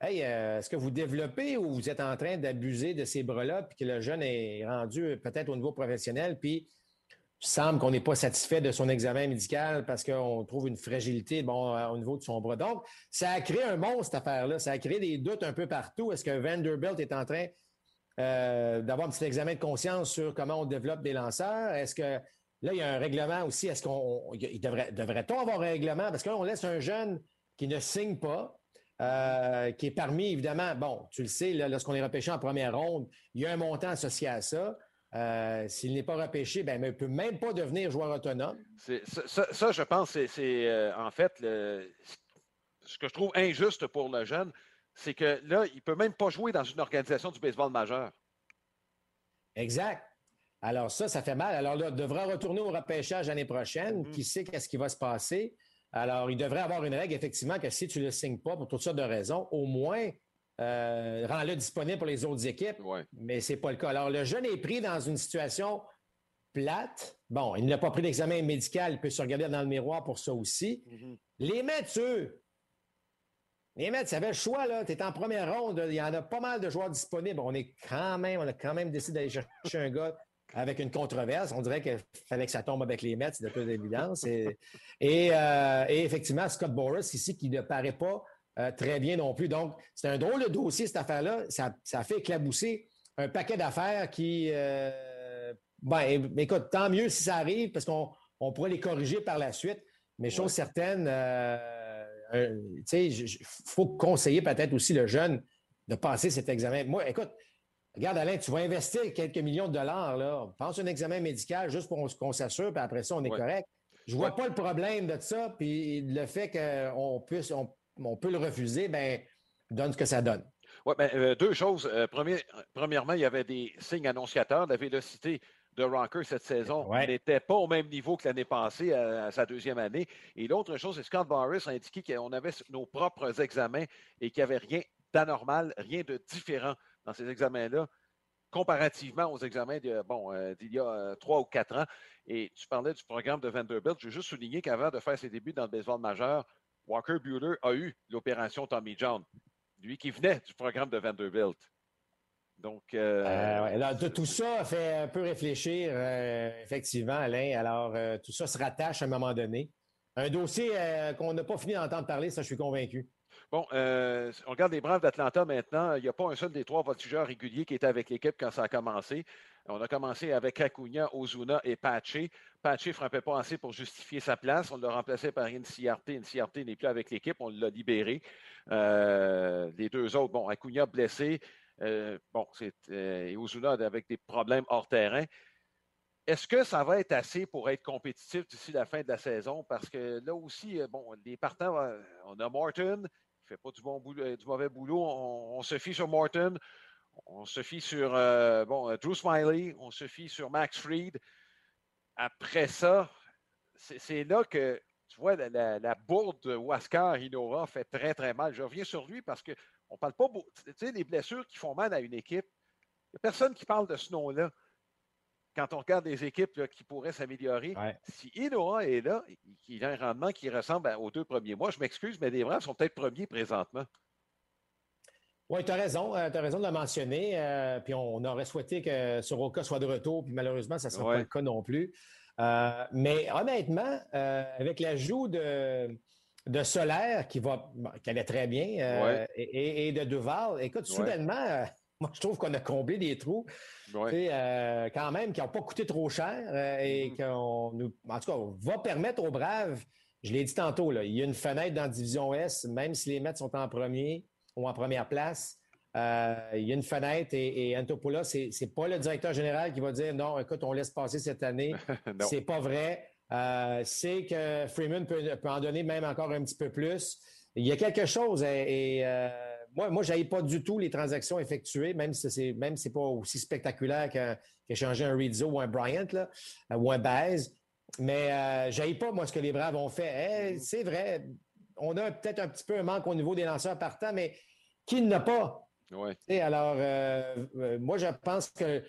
Hey, euh, est-ce que vous développez ou vous êtes en train d'abuser de ces bras-là, puis que le jeune est rendu peut-être au niveau professionnel, puis semble qu'on n'est pas satisfait de son examen médical parce qu'on trouve une fragilité bon, euh, au niveau de son bras. Donc, ça a créé un monstre, cette affaire-là. Ça a créé des doutes un peu partout. Est-ce que Vanderbilt est en train euh, d'avoir un petit examen de conscience sur comment on développe des lanceurs? Est-ce que là, il y a un règlement aussi? Est-ce qu'on devrait, devrait-on avoir un règlement? Parce que là, on laisse un jeune qui ne signe pas, euh, qui est parmi, évidemment, bon, tu le sais, lorsqu'on est repêché en première ronde, il y a un montant associé à ça. Euh, s'il n'est pas repêché, ben, il ne peut même pas devenir joueur autonome. Ça, je pense, c'est euh, en fait ce que je trouve injuste pour le jeune, c'est que là, il ne peut même pas jouer dans une organisation du baseball majeur. Exact. Alors ça, ça fait mal. Alors là, il devra retourner au repêchage l'année prochaine. Mm-hmm. Qui sait qu'est-ce qui va se passer? Alors, il devrait avoir une règle, effectivement, que si tu ne le signes pas pour toutes sortes de raisons, au moins, euh, rends-le disponible pour les autres équipes. Mais ce n'est pas le cas. Alors, le jeune est pris dans une situation plate. Bon, il n'a pas pris d'examen médical, il peut se regarder dans le miroir pour ça aussi. Mm-hmm. Les Mets, eux, les Mets, ça avait le choix, là. Tu es en première ronde, il y en a pas mal de joueurs disponibles. On est quand même, on a quand même décidé d'aller chercher un gars avec une controverse. On dirait qu'il fallait que ça tombe avec les Mets, c'est de toute évidence. Euh, et, effectivement, Scott Boris ici, qui ne paraît pas euh, très bien non plus. Donc, c'est un drôle de dossier, cette affaire-là. Ça, ça, fait éclabousser un paquet d'affaires qui... Euh, ben, écoute, tant mieux si ça arrive, parce qu'on on pourrait les corriger par la suite. Mais chose certaine, tu sais, il faut conseiller peut-être aussi le jeune de passer cet examen. Moi, écoute, Regarde, Alain, tu vas investir quelques millions de dollars, là. Pense un examen médical juste pour qu'on s'assure, puis après ça, on est correct. Je vois pas le problème de ça, puis le fait qu'on puisse, on, peut le refuser, ben donne ce que ça donne. Oui, ben, euh, deux choses. Euh, premièrement, il y avait des signes annonciateurs. La vélocité de Rocker cette saison n'était pas au même niveau que l'année passée, à, sa deuxième année. Et l'autre chose, c'est Scott Boris a indiqué qu'on avait nos propres examens et qu'il n'y avait rien d'anormal, rien de différent dans ces examens-là, comparativement aux examens bon, euh, d'il y a euh, trois ou quatre ans. Et tu parlais du programme de Vanderbilt. Je veux juste souligner qu'avant de faire ses débuts dans le baseball majeur, Walker Bueller a eu l'opération Tommy John, lui qui venait du programme de Vanderbilt. Donc, euh, tout ça fait un peu réfléchir, effectivement, Alain. Alors, tout ça se rattache à un moment donné. Un dossier qu'on n'a pas fini d'entendre parler, ça, je suis convaincu. Bon, euh, on regarde les Braves d'Atlanta maintenant. Il n'y a pas un seul des trois voltigeurs réguliers qui était avec l'équipe quand ça a commencé. On a commencé avec Acuna, Ozuna et Pache. Pache ne frappait pas assez pour justifier sa place. On l'a remplacé par Inciarte. Inciarte n'est plus avec l'équipe. On l'a libéré. Euh, les deux autres, bon, Acuna blessé. Euh, bon, c'est Ozuna avec des problèmes hors terrain. Est-ce que ça va être assez pour être compétitif d'ici la fin de la saison? Parce que là aussi, bon, les partants, on a Morton, fait pas du, bon boulot, euh, du mauvais boulot. On, se fie sur Morton, on se fie sur euh, bon, euh, Drew Smiley, on se fie sur Max Fried. Après ça, c'est là que tu vois la, bourde de Waskar Hinora fait très, très mal. Je reviens sur lui parce qu'on ne parle pas. Tu sais, les blessures qui font mal à une équipe, il n'y a personne qui parle de ce nom-là quand on regarde les équipes qui pourraient s'améliorer, si Inoa est là, il a un rendement qui ressemble aux deux premiers mois, je m'excuse, mais les Braves sont peut-être premiers présentement. Oui, tu as raison. Euh, tu as raison de le mentionner. Euh, puis on, aurait souhaité que Soroka soit de retour, puis malheureusement, ça ne sera pas le cas non plus. Euh, mais honnêtement, avec l'ajout de, de Solaire qui va qui allait très bien et, de Duval, écoute, soudainement, moi, je trouve qu'on a comblé des trous, euh, quand même, qui n'ont pas coûté trop cher euh, et mm-hmm. qu'on nous, en tout cas, va permettre aux Braves, je l'ai dit tantôt, là, il y a une fenêtre dans la Division S, même si les Mets sont en premier ou en première place, euh, il y a une fenêtre et, et Antopoulos, c'est, n'est pas le directeur général qui va dire non, écoute, on laisse passer cette année. c'est pas vrai. c'est que Freeman peut, en donner même encore un petit peu plus. Il y a quelque chose et moi, moi je n'aille pas du tout les transactions effectuées, même si c'est même si pas aussi spectaculaire qu'échanger un Rizzo ou un Bryant là, ou un Baez. Mais euh, je pas, moi, ce que les Braves ont fait. Mm-hmm. c'est vrai, on a peut-être un petit peu un manque au niveau des lanceurs partants, mais qui n'a pas? Alors, euh, moi, je pense que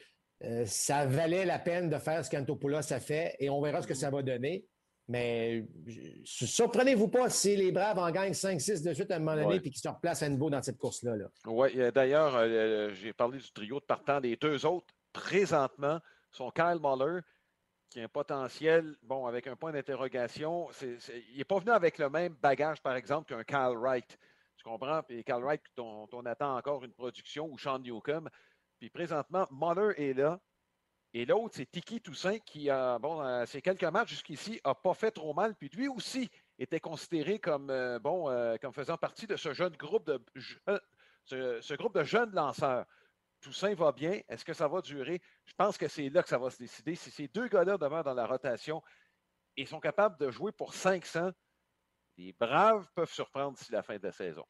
ça valait la peine de faire ce qu'Antopoulos a fait et on verra ce que ça va donner. Mais surprenez-vous pas si les Braves en gagnent 5-6 de suite à un moment donné et qu'ils se replacent à nouveau dans cette course-là. Oui, d'ailleurs, euh, j'ai parlé du trio de partants. Les deux autres, présentement, sont Kyle Muller, qui a un potentiel, bon, avec un point d'interrogation. il n'est pas venu avec le même bagage, par exemple, qu'un Kyle Wright. Tu comprends? Puis Kyle Wright, dont on attend encore une production, ou Sean Newcomb. Puis présentement, Muller est là. Et l'autre, c'est Tiki Toussaint qui, a, bon, euh, ces quelques matchs jusqu'ici, n'a pas fait trop mal. Puis lui aussi était considéré comme, euh, bon, euh, comme faisant partie de ce jeune groupe de, ce, groupe de jeunes lanceurs. Toussaint va bien. Est-ce que ça va durer? Je pense que c'est là que ça va se décider. Si ces deux gars-là demeurent dans la rotation et sont capables de jouer pour 500, les Braves peuvent surprendre d'ici la fin de la saison.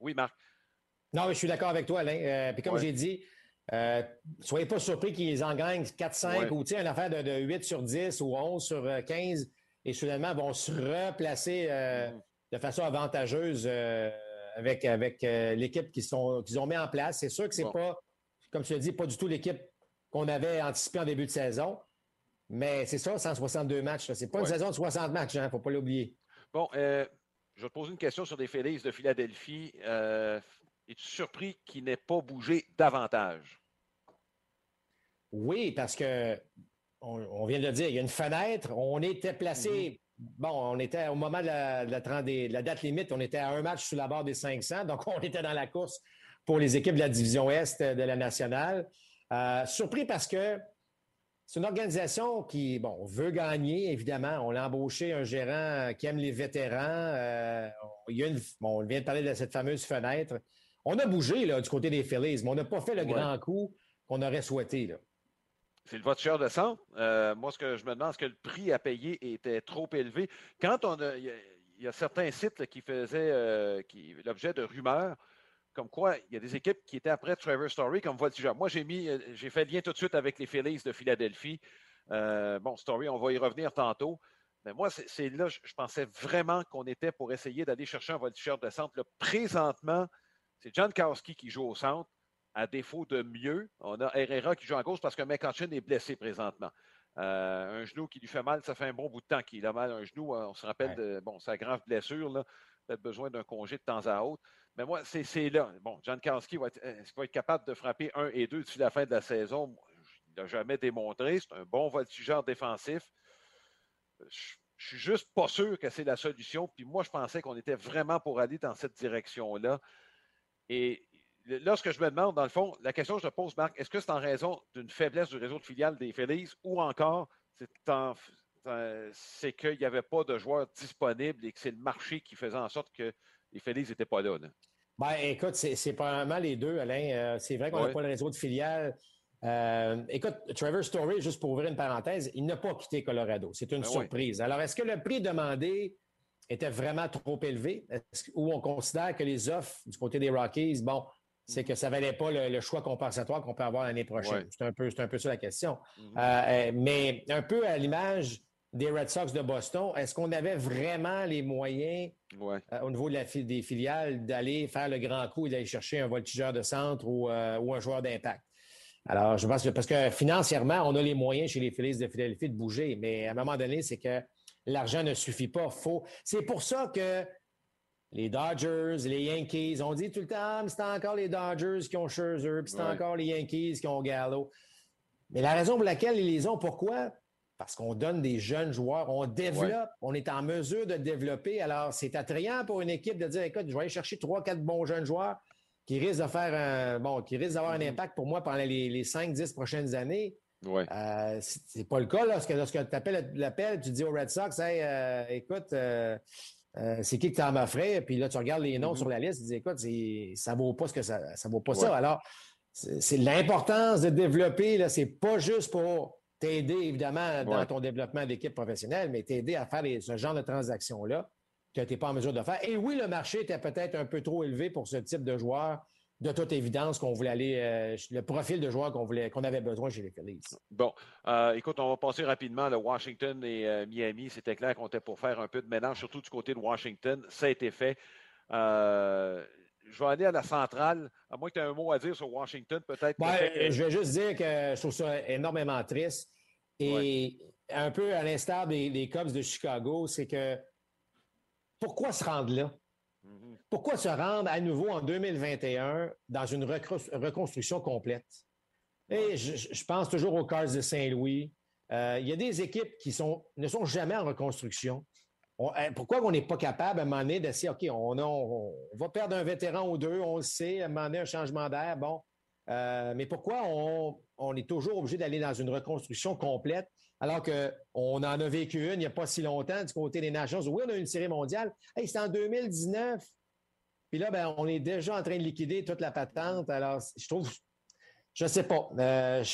Oui, Marc. Non, mais je suis d'accord avec toi, Alain. puis comme j'ai dit, euh, soyez pas surpris qu'ils en gagnent 4-5 ou une affaire de, 8 sur 10 ou 11 sur 15 euh, et soudainement vont se replacer euh, mm. de façon avantageuse avec, avec l'équipe qu'ils ont mis en place. C'est sûr que c'est pas, comme tu l'as dit, pas du tout l'équipe qu'on avait anticipé en début de saison. Mais c'est ça, 162 matchs. C'est pas une saison de 60 matchs, il hein, ne faut pas l'oublier. Bon, je vais te poser une question sur les Phillies de Philadelphie. Es-tu surpris qu'il n'ait pas bougé davantage? Oui, parce que on, vient de le dire, il y a une fenêtre. On était placé. Mm-hmm. Bon, on était au moment de la, date limite, on était à un match sous la barre des 500, donc on était dans la course pour les équipes de la division Est de la nationale. Euh, surpris parce que c'est une organisation qui, bon, veut gagner, évidemment. On a embauché un gérant qui aime les vétérans. Euh, il y a une, bon, on vient de parler de cette fameuse fenêtre. On a bougé là, du côté des Phillies, mais on n'a pas fait le grand coup qu'on aurait souhaité. C'est le voiture de centre. Euh, moi, ce que je me demande, est-ce que le prix à payer était trop élevé? Quand on a. Il y, a certains sites qui faisaient euh, l'objet de rumeurs, comme quoi il y a des équipes qui étaient après Trevor Story comme voltigeur. Moi, j'ai mis, euh, j'ai fait lien tout de suite avec les Phillies de Philadelphie. bon, Story, on va y revenir tantôt. Mais moi, c'est là, je, pensais vraiment qu'on était pour essayer d'aller chercher un voltigeur de centre. présentement, c'est John Kowski qui joue au centre. À défaut de mieux, on a Herrera qui joue en gauche parce que McCutcheon est blessé présentement. Euh, un genou qui lui fait mal, ça fait un bon bout de temps qu'il a mal un genou. On se rappelle de bon, sa grave blessure, là, peut-être besoin d'un congé de temps à autre. Mais moi, c'est là. Bon, John va être, va être capable de frapper un et deux d'ici la fin de la saison? Il n'a jamais démontré. C'est un bon voltigeur défensif. Je, je suis juste pas sûr que c'est la solution. Puis moi, je pensais qu'on était vraiment pour aller dans cette direction-là. Et lorsque je me demande, dans le fond, la question que je te pose, Marc, est-ce que c'est en raison d'une faiblesse du réseau de filiales des Phillies ou encore c'est qu'il n'y avait pas de joueurs disponibles et que c'est le marché qui faisait en sorte que les Phillies n'étaient pas là? Ben, écoute, c'est probablement les deux, Alain. Euh, c'est vrai qu'on n'a pas le réseau de filiales. Euh, écoute, Trevor Story, juste pour ouvrir une parenthèse, il n'a pas quitté Colorado. C'est une ben surprise. Alors, est-ce que le prix demandé était vraiment trop élevé? Ou on considère que les offres du côté des Rockies, bon, c'est que ça ne valait pas le, choix compensatoire qu'on peut avoir l'année prochaine. C'est un, peu, un peu ça la question. Mm-hmm. Euh, mais un peu à l'image des Red Sox de Boston, est-ce qu'on avait vraiment les moyens euh, au niveau de la, des filiales d'aller faire le grand coup et d'aller chercher un voltigeur de centre ou, euh, ou un joueur d'impact? Alors, je pense que parce que financièrement, on a les moyens chez les Phillies de Philadelphie de bouger, mais à un moment donné, c'est que l'argent ne suffit pas. Faut... C'est pour ça que les Dodgers, les Yankees, on dit tout le temps, ah, c'est encore les Dodgers qui ont Scherzer, puis c'est encore les Yankees qui ont Gallo. Mais la raison pour laquelle ils les ont, pourquoi? Parce qu'on donne des jeunes joueurs, on développe, on est en mesure de développer. Alors, c'est attrayant pour une équipe de dire, écoute, je vais aller chercher trois, quatre bons jeunes joueurs qui risquent de faire un, bon, qui risquent d'avoir un mm-hmm. impact pour moi pendant les, les 5-10 prochaines années. Ouais. Euh, c'est pas le cas lorsque, lorsque tu appelles l'appel, tu dis au Red Sox, hey, euh, écoute, euh, c'est qui que t'en m'offrais? Puis là, tu regardes les noms mm-hmm. sur la liste, tu dis, écoute, ça vaut pas ce que ça, ça vaut pas ça. Alors, c'est l'importance de développer, là, c'est pas juste pour t'aider, évidemment, dans ton développement d'équipe professionnelle, mais t'aider à faire ce genre de transactions-là tu n'étais pas en mesure de faire. Et oui, le marché était peut-être un peu trop élevé pour ce type de joueur. De toute évidence, qu'on voulait aller, euh, le profil de joueur qu'on voulait, qu'on avait besoin chez les Phillies. Bon, euh, écoute, on va passer rapidement. Le Washington et euh, Miami, c'était clair qu'on était pour faire un peu de mélange, surtout du côté de Washington. Ça a été fait. je vais aller à la centrale, à moins que tu aies un mot à dire sur Washington, peut-être. je vais juste dire que je trouve ça énormément triste. Et un peu à l'instar des, Cubs de Chicago, c'est que pourquoi se rendre là? Pourquoi se rendre à nouveau en 2021 dans une reconstruction complète? Et je, pense toujours aux Cars de Saint-Louis. Euh, il y a des équipes qui sont, ne sont jamais en reconstruction. Hein, pourquoi on n'est pas capable à un moment donné d'essayer, OK, on, va perdre un vétéran ou deux, on le sait, à un moment donné, un changement d'air, bon. Euh, mais pourquoi on est toujours obligé d'aller dans une reconstruction complète alors qu'on en a vécu une il n'y a pas si longtemps du côté des Nations. Oui, on a une série mondiale. Hey, c'est en 2019. Puis là, ben, on est déjà en train de liquider toute la patente. Alors, je trouve, je ne sais pas. Euh,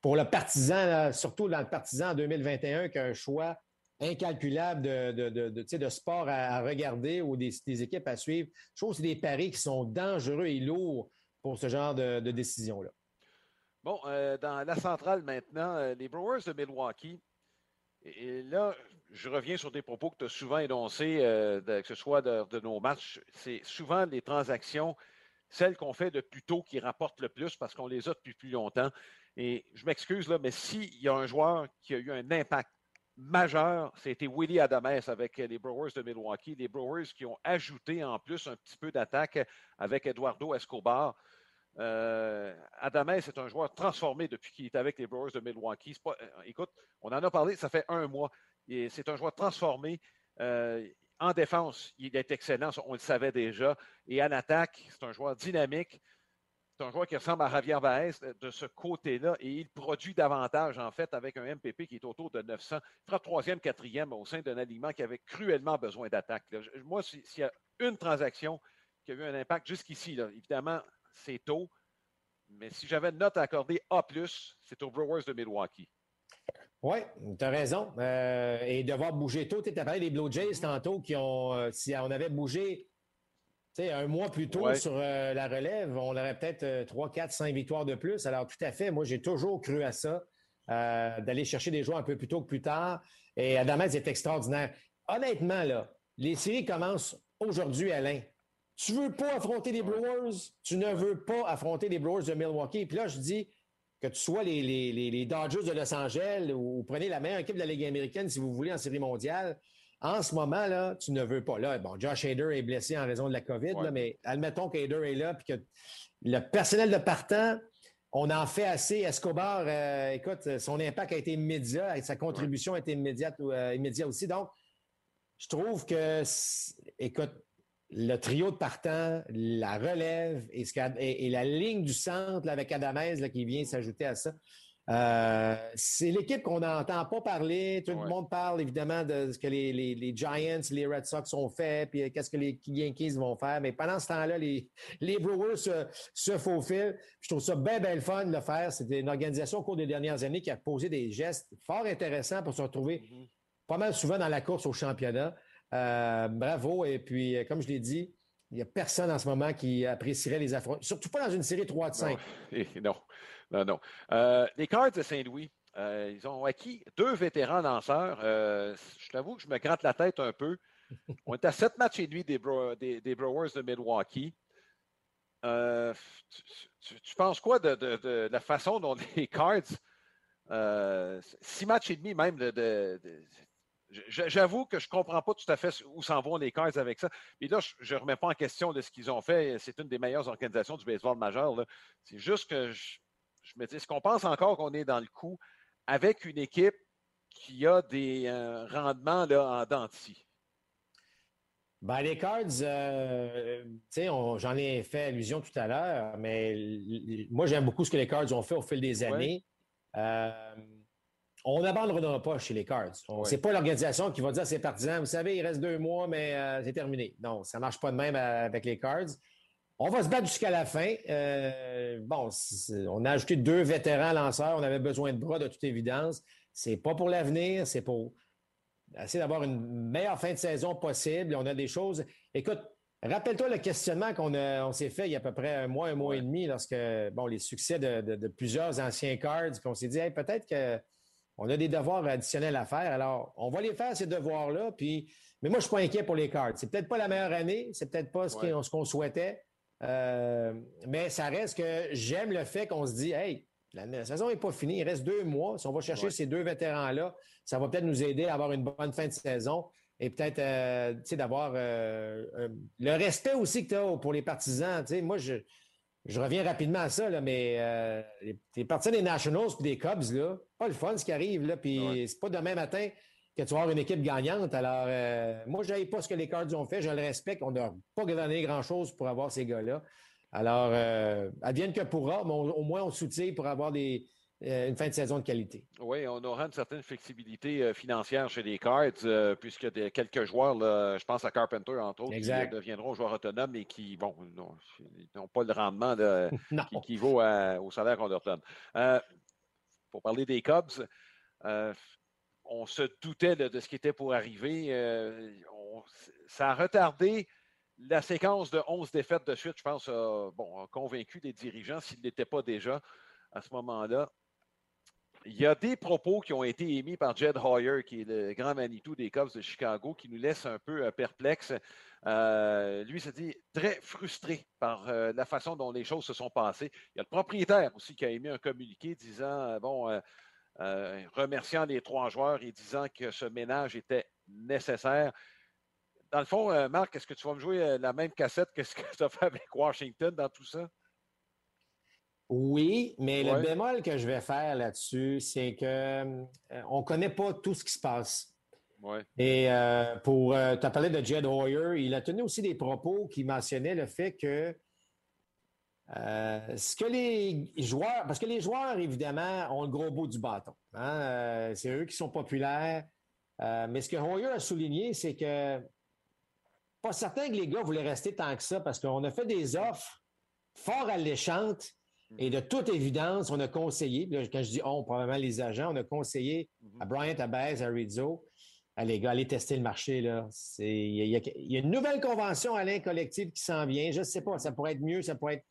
pour le partisan, surtout dans le partisan en 2021, qu'un choix incalculable de, de, de, sport à, regarder ou des, équipes à suivre, je trouve que c'est des paris qui sont dangereux et lourds pour ce genre de, décision-là. Bon, euh, dans la centrale maintenant, euh, les Brewers de Milwaukee. Et, là, je reviens sur des propos que tu as souvent énoncés, euh, que ce soit de, nos matchs. C'est souvent les transactions, celles qu'on fait de plus tôt, qui rapportent le plus parce qu'on les a depuis plus longtemps. Et je m'excuse là, mais s'il y a un joueur qui a eu un impact majeur, c'était Willie Adams avec les Brewers de Milwaukee. Les Brewers qui ont ajouté en plus un petit peu d'attaque avec Eduardo Escobar. Euh, Adamès est un joueur transformé depuis qu'il est avec les Brewers de Milwaukee. Euh, écoute, on en a parlé, ça fait un mois. C'est un joueur transformé. Euh, en défense, il est excellent, on le savait déjà. Et en attaque, c'est un joueur dynamique. C'est un joueur qui ressemble à Javier Baez de ce côté-là et il produit davantage, en fait, avec un MPP qui est autour de 900. Il fera troisième, quatrième au sein d'un alignement qui avait cruellement besoin d'attaque. Moi, s'il y a une transaction qui a eu un impact jusqu'ici, évidemment, c'est tôt. Mais si j'avais une note à accorder A, c'est aux Brewers de Milwaukee. Oui, tu as raison. Euh, et devoir bouger tôt. Tu as parlé des Blue Jays tantôt qui ont. Euh, si on avait bougé un mois plus tôt sur euh, la relève, on aurait peut-être 3, 4, 5 victoires de plus. Alors, tout à fait, moi, j'ai toujours cru à ça, d'aller chercher des joueurs un peu plus tôt que plus tard. Et Adamez est extraordinaire. Honnêtement, là, les séries commencent aujourd'hui, Alain. Tu veux pas affronter les Brewers, tu ne veux pas affronter les Brewers de Milwaukee. Puis là, je dis que tu sois les, les, Dodgers de Los Angeles ou, prenez la meilleure équipe de la Ligue américaine si vous voulez en série mondiale. En ce moment, là, tu ne veux pas. Là, bon, Josh Hader est blessé en raison de la COVID, mais admettons qu'Hader est là puis que le personnel de partant, on en fait assez. Escobar, euh, écoute, son impact a été immédiat et sa contribution a été immédiate, euh, immédiate aussi. Donc, je trouve que, écoute, le trio de partant, la relève et, la ligne du centre avec Adamez qui vient s'ajouter à ça. Euh, c'est l'équipe qu'on n'entend pas parler. Tout le monde parle évidemment de ce que les, Giants, les Red Sox ont fait, puis qu'est-ce que les Yankees vont faire. Mais pendant ce temps-là, les, Brewers se, faufilent. Je trouve ça bien, bien le fun de le faire. C'était une organisation au cours des dernières années qui a posé des gestes fort intéressants pour se retrouver mm-hmm. pas mal souvent dans la course au championnat. Euh, bravo. Et puis, euh, comme je l'ai dit, il n'y a personne en ce moment qui apprécierait les affrontements, surtout pas dans une série 3 de 5. Non, non, non. Euh, les Cards de Saint-Louis, ils ont acquis deux vétérans lanceurs. je t'avoue que je me gratte la tête un peu. On est à sept matchs et demi des, des, Brewers de Milwaukee. tu, penses quoi de, la façon dont les Cards, six matchs et demi même de, J'avoue que je ne comprends pas tout à fait où s'en vont les Cards avec ça. Et là, je ne remets pas en question de ce qu'ils ont fait. C'est une des meilleures organisations du baseball majeur. C'est juste que je, me dis, est-ce qu'on pense encore qu'on est dans le coup avec une équipe qui a des euh, rendements là, en denti? Ben, les Cards, euh, j'en ai fait allusion tout à l'heure, mais moi, j'aime beaucoup ce que les Cards ont fait au fil des années. Euh, on n'abandonnera pas chez les Cards. C'est pas l'organisation qui va dire à ses partisans, vous savez, il reste deux mois, mais euh, c'est terminé. Non, ça marche pas de même euh, avec les Cards. On va se battre jusqu'à la fin. Euh, bon, on a ajouté deux vétérans lanceurs. On avait besoin de bras, de toute évidence. C'est pas pour l'avenir, c'est pour essayer d'avoir une meilleure fin de saison possible. On a des choses. Écoute, rappelle-toi le questionnement qu'on on s'est fait il y a à peu près un mois, un mois et demi, lorsque, bon, les succès de, plusieurs anciens cards, puis on s'est dit, peut-être qu'on a des devoirs additionnels à faire. Alors, on va les faire, ces devoirs-là. Puis, mais moi, je suis pas inquiet pour les cards. C'est peut-être pas la meilleure année, c'est peut-être pas ce qu'on souhaitait. Euh, mais ça reste que j'aime le fait qu'on se dit, hey, la, saison n'est pas finie, il reste deux mois. Si on va chercher ces deux vétérans-là, ça va peut-être nous aider à avoir une bonne fin de saison et peut-être euh, d'avoir euh, le respect aussi que tu as pour les partisans. moi, je, je reviens rapidement à ça, là, mais les, partisans des Nationals et des Cubs, là, pas le fun ce qui arrive, là, puis c'est pas demain matin que tu vas avoir une équipe gagnante. Alors, moi, je pas ce que les Cards ont fait, je le respecte. On n'a pas donné grand-chose pour avoir ces gars-là. Alors, euh, advienne que pourra, mais au moins on soutient pour avoir des, euh, une fin de saison de qualité. Oui, on aura une certaine flexibilité euh, financière chez les Cards, euh, puisque des, quelques joueurs, je pense à Carpenter, entre autres, qui deviendront joueurs autonomes et qui, bon, n'ont pas le rendement qui équivaut au salaire qu'on leur donne. pour parler des Cubs, on se doutait de, ce qui était pour arriver. ça a retardé la séquence de 11 défaites de suite, je pense, a, bon, convaincu les dirigeants, s'ils n'étaient pas déjà à ce moment-là. Il y a des propos qui ont été émis par Jed Hoyer, qui est le grand Manitou des Cubs de Chicago, qui nous laissent un peu euh, perplexes. Euh, lui s'est dit très frustré par euh, la façon dont les choses se sont passées. Il y a le propriétaire aussi qui a émis un communiqué disant, bon, remerciant les trois joueurs et disant que ce ménage était nécessaire dans le fond, euh, Marc, est-ce que tu vas me jouer euh, la même cassette que ce que tu as fait avec Washington dans tout ça? Oui, mais le bémol que je vais faire là-dessus, c'est que euh, on ne connaît pas tout ce qui se passe. Ouais. Et pour, tu as parlé de Jed Hoyer, il a tenu aussi des propos qui mentionnaient le fait que ce que les joueurs, parce que les joueurs, évidemment, ont le gros bout du bâton. Hein, c'est eux qui sont populaires. mais ce que Hoyer a souligné, c'est que pas certain que les gars voulaient rester tant que ça parce qu'on a fait des offres fort alléchantes et de toute évidence, on a conseillé, quand je dis on, probablement les agents, on a conseillé à Bryant, à Baez, à Rizzo, à les gars, allez tester le marché. Là. Il, y a, une nouvelle convention à collective qui s'en vient. Je ne sais pas, ça pourrait être mieux, ça pourrait être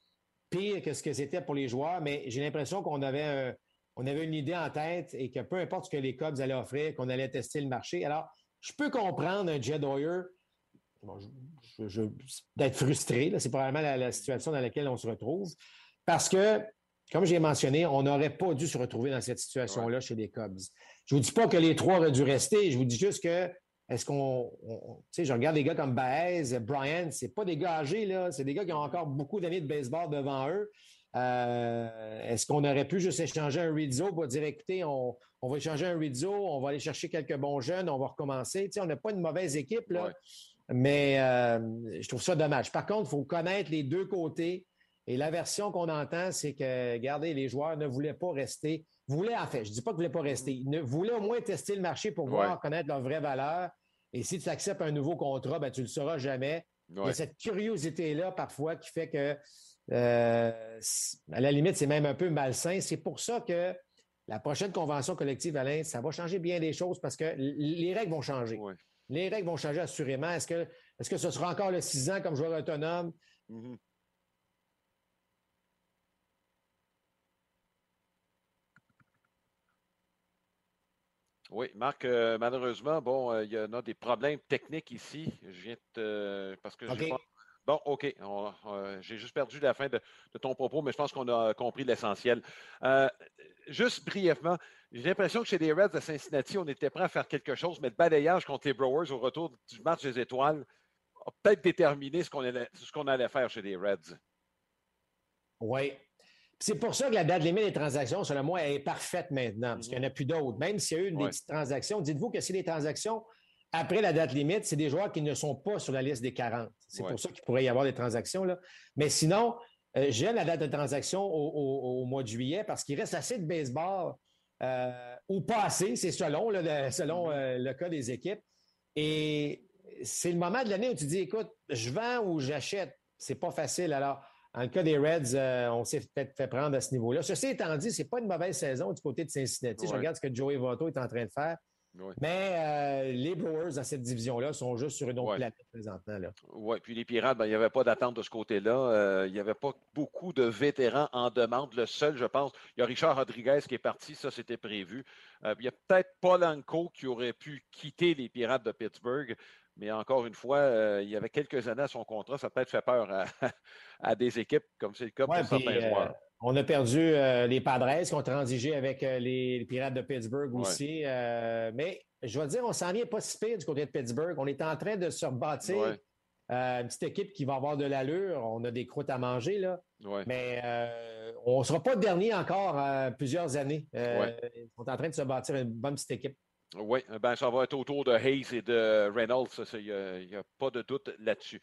pire que ce que c'était pour les joueurs, mais j'ai l'impression qu'on avait, on avait une idée en tête et que peu importe ce que les Cubs allaient offrir, qu'on allait tester le marché. Alors, je peux comprendre un Jed Hoyer d'être frustré. C'est probablement la, situation dans laquelle on se retrouve. Parce que, comme j'ai mentionné, on n'aurait pas dû se retrouver dans cette situation-là chez les Cubs. Je ne vous dis pas que les trois auraient dû rester. Je vous dis juste que est-ce qu'on. Tu sais, je regarde des gars comme Baez, Bryant, c'est pas des gars âgés, là. C'est des gars qui ont encore beaucoup d'années de baseball devant eux. Euh, est-ce qu'on aurait pu juste échanger un Rizzo pour dire écoutez, on, va échanger un Rizzo, on va aller chercher quelques bons jeunes, on va recommencer. Tu sais, on n'a pas une mauvaise équipe, là. Mais euh, je trouve ça dommage. Par contre, il faut connaître les deux côtés. Et la version qu'on entend, c'est que, regardez, les joueurs ne voulaient pas rester. Voulaient, en fait, je ne dis pas qu'ils ne voulaient pas rester. Ils ne, voulaient au moins tester le marché pour voir, connaître leur vraie valeur. Et si tu acceptes un nouveau contrat, ben, tu ne le sauras jamais. Il y a cette curiosité-là, parfois, qui fait que, euh, à la limite, c'est même un peu malsain. C'est pour ça que la prochaine convention collective à l'Inde, ça va changer bien des choses parce que les règles vont changer. Les règles vont changer assurément. Est-ce que, est que ce sera encore le 6 ans comme joueur autonome? Mm-hmm. Oui, Marc, euh, malheureusement, bon, euh, il y en a des problèmes techniques ici. Je viens de. parce que Bon, OK. J'ai juste perdu la fin de, ton propos, mais je pense qu'on a compris l'essentiel. Euh, juste brièvement, j'ai l'impression que chez les Reds de Cincinnati, on était prêt à faire quelque chose, mais le balayage contre les Brewers au retour du match des étoiles a peut-être déterminé ce qu'on allait, allait, faire chez les Reds. Oui. C'est pour ça que la date limite des transactions, selon moi, est parfaite maintenant, parce qu'il n'y en a plus d'autres. Même s'il y a eu des petites transactions, dites-vous que si les transactions après la date limite, c'est des joueurs qui ne sont pas sur la liste des 40. C'est pour ça qu'il pourrait y avoir des transactions. Là. Mais sinon, euh, j'aime la date de transaction au, mois de juillet parce qu'il reste assez de baseball euh, ou pas assez, c'est selon, selon mm-hmm. euh, le cas des équipes. Et c'est le moment de l'année où tu dis, écoute, je vends ou j'achète. C'est pas facile. Alors, en le cas des Reds, on s'est peut-être fait prendre à ce niveau-là. Ceci étant dit, c'est pas une mauvaise saison du côté de Cincinnati. Je regarde ce que Joey Votto est en train de faire. Mais euh, les Brewers dans cette division-là sont juste sur une autre planète présentement. Oui, puis les Pirates, ben, il n'y avait pas d'attente de ce côté-là. Euh, il n'y avait pas beaucoup de vétérans en demande. Le seul, je pense, il y a Richard Rodriguez qui est parti, ça c'était prévu. Euh, il y a peut-être Polanco qui aurait pu quitter les Pirates de Pittsburgh. Mais encore une fois, il y avait quelques années à son contrat. Ça peut-être fait peur à, des équipes, comme c'est le cas pour certains joueurs. On a perdu euh, les Padres qui ont transigé avec euh, les, Pirates de Pittsburgh aussi. Euh, mais je vais dire, on s'en vient pas si pire du côté de Pittsburgh. On est en train de se rebâtir une petite équipe qui va avoir de l'allure. On a des croûtes à manger, là. Mais on ne sera pas dernier encore plusieurs années. on est en train de se bâtir une bonne petite équipe. Oui, ben, ça va être autour de Hayes et de Reynolds. Il n'y a, pas de doute là-dessus.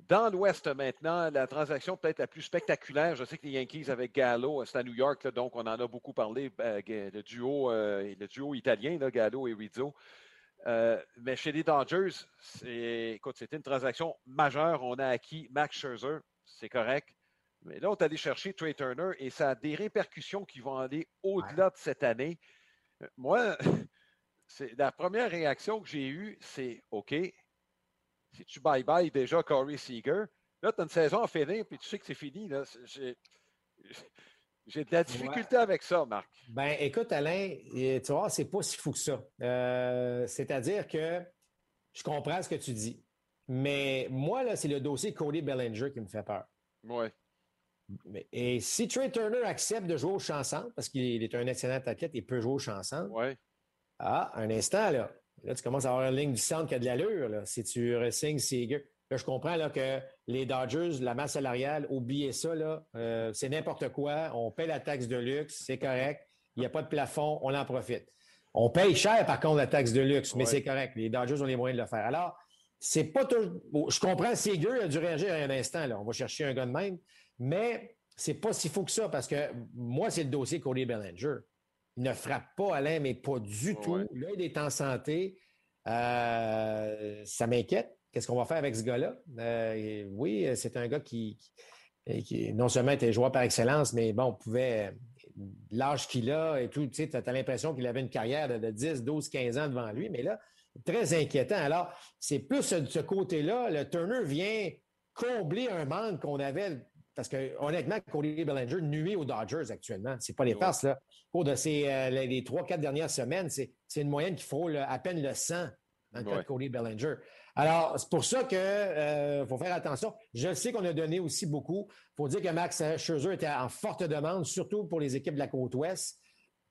Dans l'Ouest maintenant, la transaction peut-être la plus spectaculaire, je sais que les Yankees avec Gallo, c'est à New York, donc on en a beaucoup parlé, ben, le, duo, euh, le duo italien, Gallo et Rizzo. Euh, mais chez les Dodgers, écoute, c'était une transaction majeure. On a acquis Max Scherzer, c'est correct. Mais là, on est allé chercher Trey Turner et ça a des répercussions qui vont aller au-delà de cette année. Euh, moi, la première réaction que j'ai eue, c'est OK, si tu bye-bye déjà Corey Seager, là, tu as une saison à finir, puis tu sais que c'est fini. J'ai de la difficulté avec ça, Marc. Ben, écoute, Alain, tu vois, c'est pas si fou que ça. Euh, c'est-à-dire que je comprends ce que tu dis. Mais moi, là, c'est le dossier Cody Bellinger qui me fait peur. Oui. Et si Trey Turner accepte de jouer au chanson, parce qu'il est un excellent athlète, il peut jouer au chanson. Oui. Ah, un instant, là. Là, tu commences à avoir une ligne du centre qui a de l'allure. Si tu resignes Seager. Là, je comprends là, que les Dodgers, la masse salariale, oubliez ça, là, euh, c'est n'importe quoi. On paie la taxe de luxe, c'est correct. Il n'y a pas de plafond, on en profite. On paye cher, par contre, la taxe de luxe, mais c'est correct. Les Dodgers ont les moyens de le faire. Alors, c'est pas toujours. je comprends, Seager a dû réagir à un instant. Là. On va chercher un gars de même, mais c'est pas si fou que ça parce que moi, c'est le dossier Cody Bellinger. Il ne frappe pas Alain, mais pas du tout. Là, il est en santé. Euh, ça m'inquiète. Qu'est-ce qu'on va faire avec ce gars-là? Euh, oui, c'est un gars qui, non seulement était joueur par excellence, mais bon, pouvait. L'âge qu'il a et tout, tu sais, as, l'impression qu'il avait une carrière de, 10, 12, 15 ans devant lui, mais là, très inquiétant. Alors, c'est plus de ce côté-là. Le Turner vient combler un manque qu'on avait parce que, honnêtement, Cody Bellinger nuit aux Dodgers actuellement. C'est pas les passes, là. Au cours de ces euh, les trois, quatre dernières semaines, c'est une moyenne qui frôle à peine le 100 dans le cas de Cody Bellinger. Alors, c'est pour ça qu'il euh, faut faire attention. Je sais qu'on a donné aussi beaucoup. Il faut dire que Max Scherzer était en forte demande, surtout pour les équipes de la côte ouest.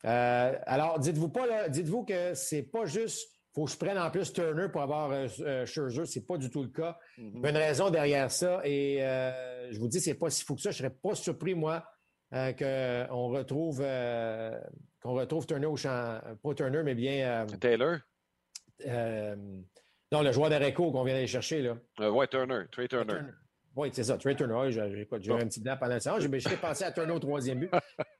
Euh, alors, dites-vous pas, dites-vous que c'est pas juste faut que je prenne en plus Turner pour avoir euh, euh Scherzer. Ce n'est pas du tout le cas. Il y a une raison derrière ça. Et euh, je vous dis, c'est pas si fou que ça. Je ne serais pas surpris, moi, euh, qu'on retrouve qu'on retrouve Turner au champ. Pas Turner, mais bien. Taylor? non, le joueur d'Areco qu'on vient d'aller chercher. Là. oui, Turner. Trey Turner. Oui, c'est ça, Trey Turner. J'ai eu un petit blanc pendant le temps. J'ai pensé à Turner au troisième but.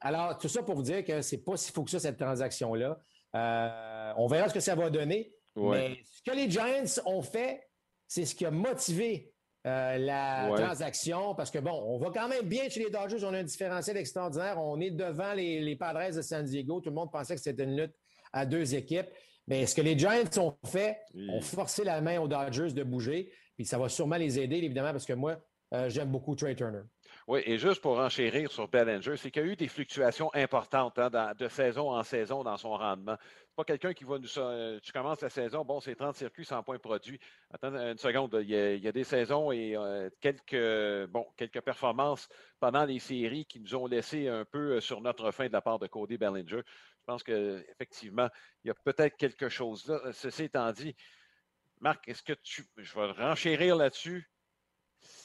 alors, tout ça pour vous dire que c'est pas si fou que ça, cette transaction-là. Euh, on verra ce que ça va donner. Mais ce que les Giants ont fait, c'est ce qui a motivé euh, la transaction parce que, bon, on va quand même bien chez les Dodgers. On a un différentiel extraordinaire. On est devant les, Padres de San Diego. Tout le monde pensait que c'était une lutte à deux équipes. Mais ce que les Giants ont fait, ont forcé la main aux Dodgers de bouger. Puis ça va sûrement les aider, évidemment, parce que moi, euh, j'aime beaucoup Trey Turner. Oui, et juste pour enchérir sur Bellinger, c'est qu'il y a eu des fluctuations importantes hein, de saison en saison dans son rendement. C'est pas quelqu'un qui va nous. Euh, tu commences la saison, bon, c'est 30 circuits, 100 points produits. Attends une seconde, il y a, des saisons et euh, quelques, bon, quelques performances pendant les séries qui nous ont laissé un peu euh, sur notre fin de la part de Cody Bellinger. Je pense qu'effectivement, il y a peut-être quelque chose là. Ceci étant dit, Marc, est-ce que tu. Je vais renchérir là-dessus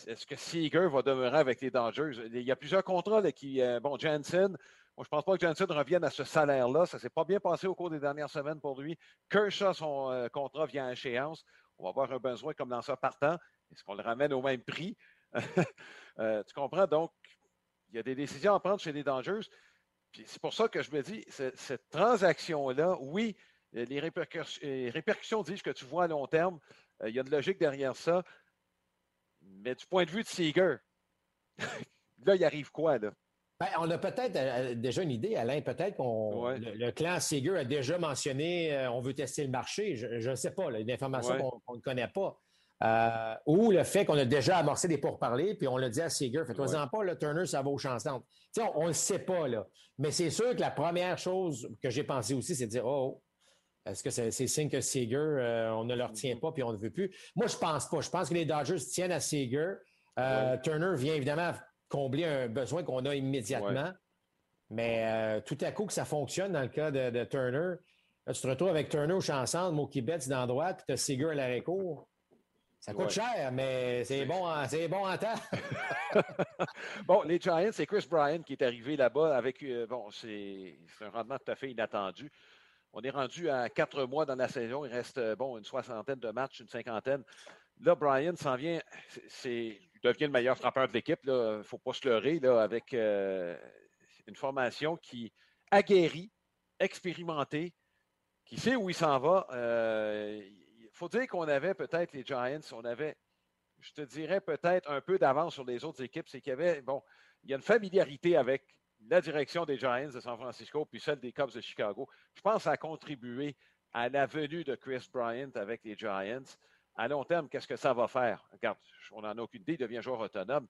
est-ce que Seager va demeurer avec les Dodgers? Il y a plusieurs contrats qui. Euh, bon, Jansen, je ne pense pas que Jansen revienne à ce salaire-là. Ça ne s'est pas bien passé au cours des dernières semaines pour lui. Kershaw, son euh, contrat vient à échéance. On va avoir un besoin comme dans ça partant. Est-ce qu'on le ramène au même prix? Euh, tu comprends? Donc, il y a des décisions à prendre chez les Dodgers. c'est pour ça que je me dis, cette transaction-là, oui, les répercussions, les répercussions disent que tu vois à long terme. il y a une logique derrière ça. Mais du point de vue de Seager, là, il arrive quoi, là? Ben, on a peut-être déjà une idée, Alain. Peut-être qu'on le, clan Seeger a déjà mentionné on veut tester le marché. Je ne sais pas, là, une information qu'on ne connaît pas. Euh, ou le fait qu'on a déjà amorcé des pourparlers, puis on l'a dit à Seager, fais-toi-en pas, le Turner, ça vaut chancelantes. on ne le sait pas, là. Mais c'est sûr que la première chose que j'ai pensé aussi, c'est de dire, oh, est-ce que c'est signe que Seager, euh, on ne le retient pas, puis on ne veut plus? Moi, je pense pas. Je pense que les Dodgers tiennent à Seager. Euh, Turner vient évidemment combler un besoin qu'on a immédiatement. Mais tout à coup que ça fonctionne dans le cas de, Turner, tu te retrouves avec Turner au chanson, Mookie Betts dans la droite, puis tu as Seager à l'arrêt-court. Ça coûte cher, mais c'est bon, c'est bon en temps. bon, les Giants, c'est Chris Bryant qui est arrivé là-bas avec. Euh, bon, c'est un rendement tout à fait inattendu. On est rendu à quatre mois dans la saison. Il reste euh, bon une soixantaine de matchs, une cinquantaine. Là, Bryant s'en vient. C'est, il devient le meilleur frappeur de l'équipe. Il ne faut pas se leurrer là, avec euh, une formation qui aguerrit, expérimentée, qui sait où il s'en va faut dire qu'on avait peut-être les Giants, on avait, je te dirais peut-être un peu d'avance sur les autres équipes, c'est qu'il y avait, bon, il y a une familiarité avec la direction des Giants de San Francisco puis celle des Cubs de Chicago. Je pense que ça a contribué à la venue de Chris Bryant avec les Giants. À long terme, qu'est-ce que ça va faire? Regarde, on n'en a aucune idée, il devient joueur autonome.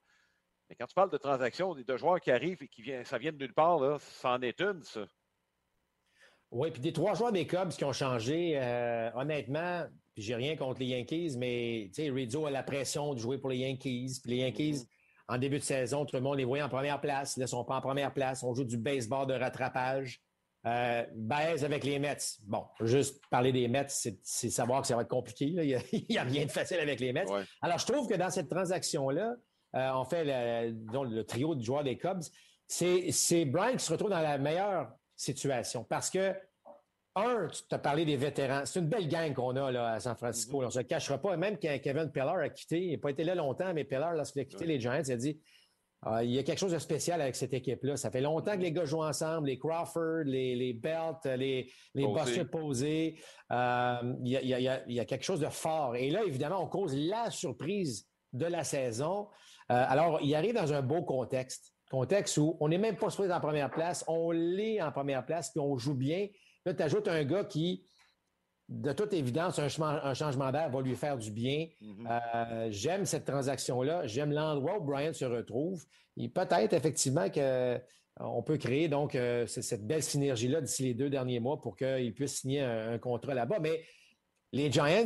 Mais quand tu parles de transactions, de joueurs qui arrivent et qui viennent, ça vient de nulle part, là, ça en est une, ça. Oui, puis des trois joueurs des Cubs qui ont changé, euh, honnêtement, puis j'ai rien contre les Yankees, mais tu sais, Rizzo a la pression de jouer pour les Yankees. Puis les Yankees, mm-hmm. En début de saison, tout le monde les voyait en première place. Là, ils ne sont pas en première place. On joue du baseball de rattrapage. Euh, baise avec les Mets. Bon, juste parler des Mets, c'est savoir que ça va être compliqué. Il n'y a, rien de facile avec les Mets. Alors, je trouve que dans cette transaction-là, euh, on fait le, le, trio de joueurs des Cubs, c'est Brian qui se retrouve dans la meilleure situation parce que un, tu t'as parlé des vétérans. C'est une belle gang qu'on a là, à San Francisco. Mm-hmm. On ne se cachera pas. Même quand Kevin Pillar a quitté, il n'a pas été là longtemps, mais Pillar, lorsqu'il a quitté les Giants, il a dit ah, il y a quelque chose de spécial avec cette équipe-là. Ça fait longtemps que les gars jouent ensemble, les Crawford, les, les Belt, les, les Buster Posé. Euh, il, y a, quelque chose de fort. Et là, évidemment, on cause la surprise de la saison. Euh, alors, il arrive dans un beau contexte. Contexte où on n'est même pas supposé en première place, on l'est en première place, puis on joue bien. Là, tu ajoutes un gars qui, de toute évidence, un, changement d'air va lui faire du bien. Mm-hmm. Euh, j'aime cette transaction-là. J'aime l'endroit où Brian se retrouve. Et peut-être effectivement qu'on euh, peut créer donc euh, cette belle synergie-là d'ici les deux derniers mois pour qu'il puisse signer un contrat là-bas. Mais les Giants,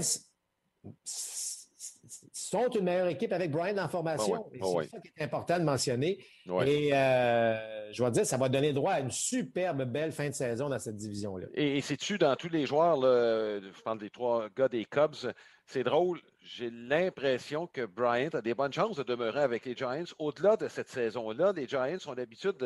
sont une meilleure équipe avec Brian en formation. Ah ah c'est ça qui est important de mentionner. Et euh, je vais dire, ça va donner droit à une superbe belle fin de saison dans cette division-là. Et, c'est-tu dans tous les joueurs, je parle des trois gars des Cubs, c'est drôle, j'ai l'impression que Bryant a des bonnes chances de demeurer avec les Giants. Au-delà de cette saison-là, les Giants ont l'habitude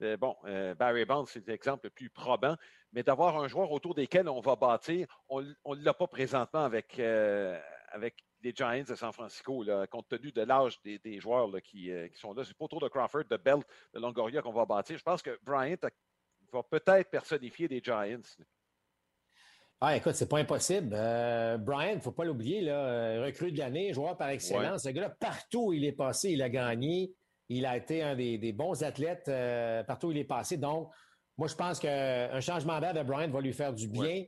de, bon, euh, Barry Bonds, c'est l'exemple le plus probant, mais d'avoir un joueur autour desquels on va bâtir, on ne l'a pas présentement avec, euh, avec les Giants de San Francisco, compte tenu de l'âge des, joueurs euh, qui, sont là. C'est pas autour de Crawford, de Belt, de Longoria qu'on va bâtir. Je pense que Bryant va peut-être personnifier des Giants. Ah, écoute, c'est pas impossible. Euh, Bryant, il ne faut pas l'oublier, là, euh, recrue de l'année, joueur par excellence. Ce gars-là, partout où il est passé, il a gagné. Il a été un des, bons athlètes partout où il est passé. Donc, moi, je pense qu'un changement d'air de Bryant va lui faire du bien.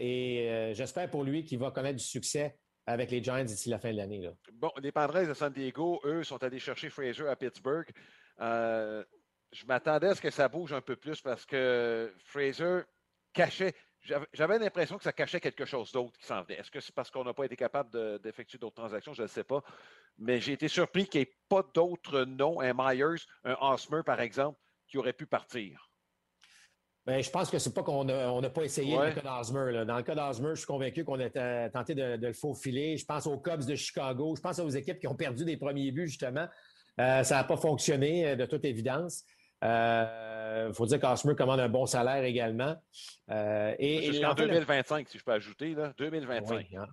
et j'espère pour lui qu'il va connaître du succès avec les Giants d'ici la fin de l'année. Bon, les Padres de San Diego, eux, sont allés chercher Fraser à Pittsburgh. Euh, je m'attendais à ce que ça bouge un peu plus parce que Fraser cachait. J'avais l'impression que ça cachait quelque chose d'autre qui s'en venait. Est-ce que c'est parce qu'on n'a pas été capable d'effectuer d'autres transactions? Je ne sais pas. Mais j'ai été surpris qu'il n'y ait pas d'autres noms, un Myers, un Osmer, par exemple, qui aurait pu partir. Bien, je pense que c'est pas qu'on n'a pas essayé le cas d'Osmer. Dans le cas d'Osmer, je suis convaincu qu'on a tenté de, le faufiler. Je pense aux Cubs de Chicago. Je pense aux équipes qui ont perdu des premiers buts, justement. Euh, ça n'a pas fonctionné, euh, de toute évidence. Il euh, faut dire qu'Osmer commande un bon salaire également. et, Jusqu'en 2025, si je peux ajouter, là. 2025. Hein.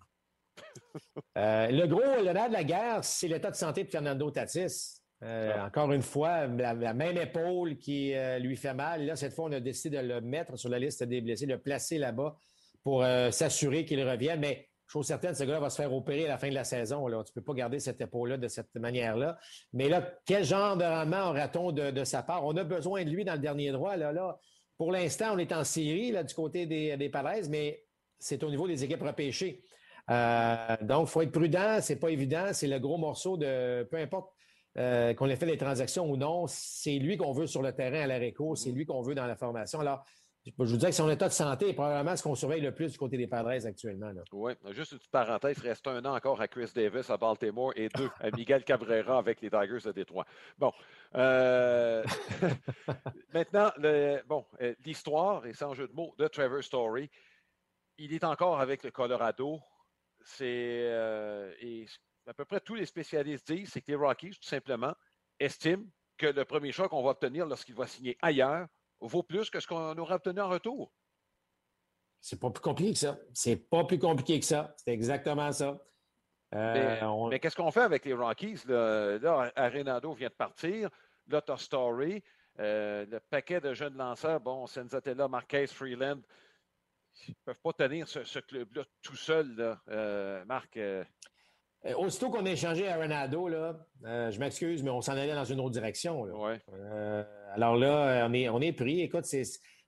le gros, de la guerre, c'est l'état de santé de Fernando Tatis. Euh, encore une fois, la, même épaule qui euh, lui fait mal. Là, cette fois, on a décidé de le mettre sur la liste des blessés, de le placer là-bas pour euh, s'assurer qu'il revienne. Mais chose certaine, ce gars-là va se faire opérer à la fin de la saison. Là. Tu ne peux pas garder cette épaule-là de cette manière-là. Mais là, quel genre de rendement aura-t-on de, sa part? On a besoin de lui dans le dernier droit. Là, là. Pour l'instant, on est en série là, du côté des, des mais c'est au niveau des équipes repêchées. Donc, il faut être prudent, c'est pas évident, c'est le gros morceau de peu importe euh, qu'on ait fait les transactions ou non, c'est lui qu'on veut sur le terrain à l'arrêt c'est lui qu'on veut dans la formation. Alors, je vous dis que son état de santé est probablement ce qu'on surveille le plus du côté des Padres actuellement. Oui, juste une petite parenthèse, il reste un an encore à Chris Davis à Baltimore et deux à Miguel Cabrera avec les Tigers de Détroit. Bon. Euh, maintenant, bon, l'histoire, et sans jeu de mots, de Trevor Story, il est encore avec le Colorado. C'est euh, et à peu près tous les spécialistes disent, c'est que les Rockies, tout simplement, estiment que le premier choix qu'on va obtenir lorsqu'il va signer ailleurs vaut plus que ce qu'on aura obtenu en retour. C'est pas plus compliqué que ça. C'est pas plus compliqué que ça. C'est exactement ça. Euh, mais, qu'est-ce qu'on fait avec les Rockies? Là, Arenado vient de partir. Là, tu Story. Euh, le paquet de jeunes lanceurs, bon, Senzatella, Marquez, Freeland, ils ne peuvent pas tenir ce, club-là tout seul, là. Euh, Marc. Euh, euh, aussitôt qu'on a échangé à Renado, là, je m'excuse, mais on s'en allait dans une autre direction. alors là, on est, on est pris. Écoute, c'est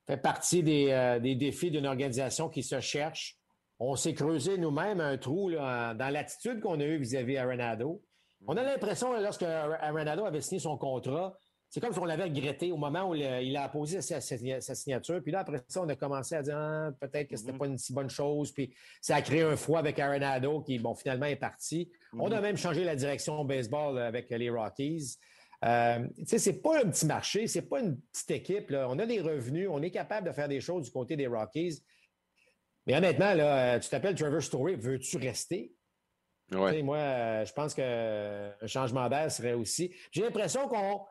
fait partie des, défis d'une organisation qui se cherche. On s'est creusé nous-mêmes un trou dans l'attitude qu'on a eue vis-à-vis -vis Renado. On a l'impression, lorsque Renado avait signé son contrat, c'est comme si on l'avait regretté au moment où il a posé sa, signature. Puis là, après ça, on a commencé à dire ah, peut-être que c'était n'était mm-hmm. pas une si bonne chose. Puis ça a créé un froid avec Arenado qui, bon, finalement est parti. On a mm-hmm. même changé la direction au baseball avec les Rockies. Euh, tu sais, c'est pas un petit marché, c'est pas une petite équipe. On a des revenus, on est capable de faire des choses du côté des Rockies. Mais honnêtement, là, tu t'appelles Trevor Story, veux-tu rester? Ouais. Moi, euh, je pense qu'un changement d'air serait aussi. J'ai l'impression qu'on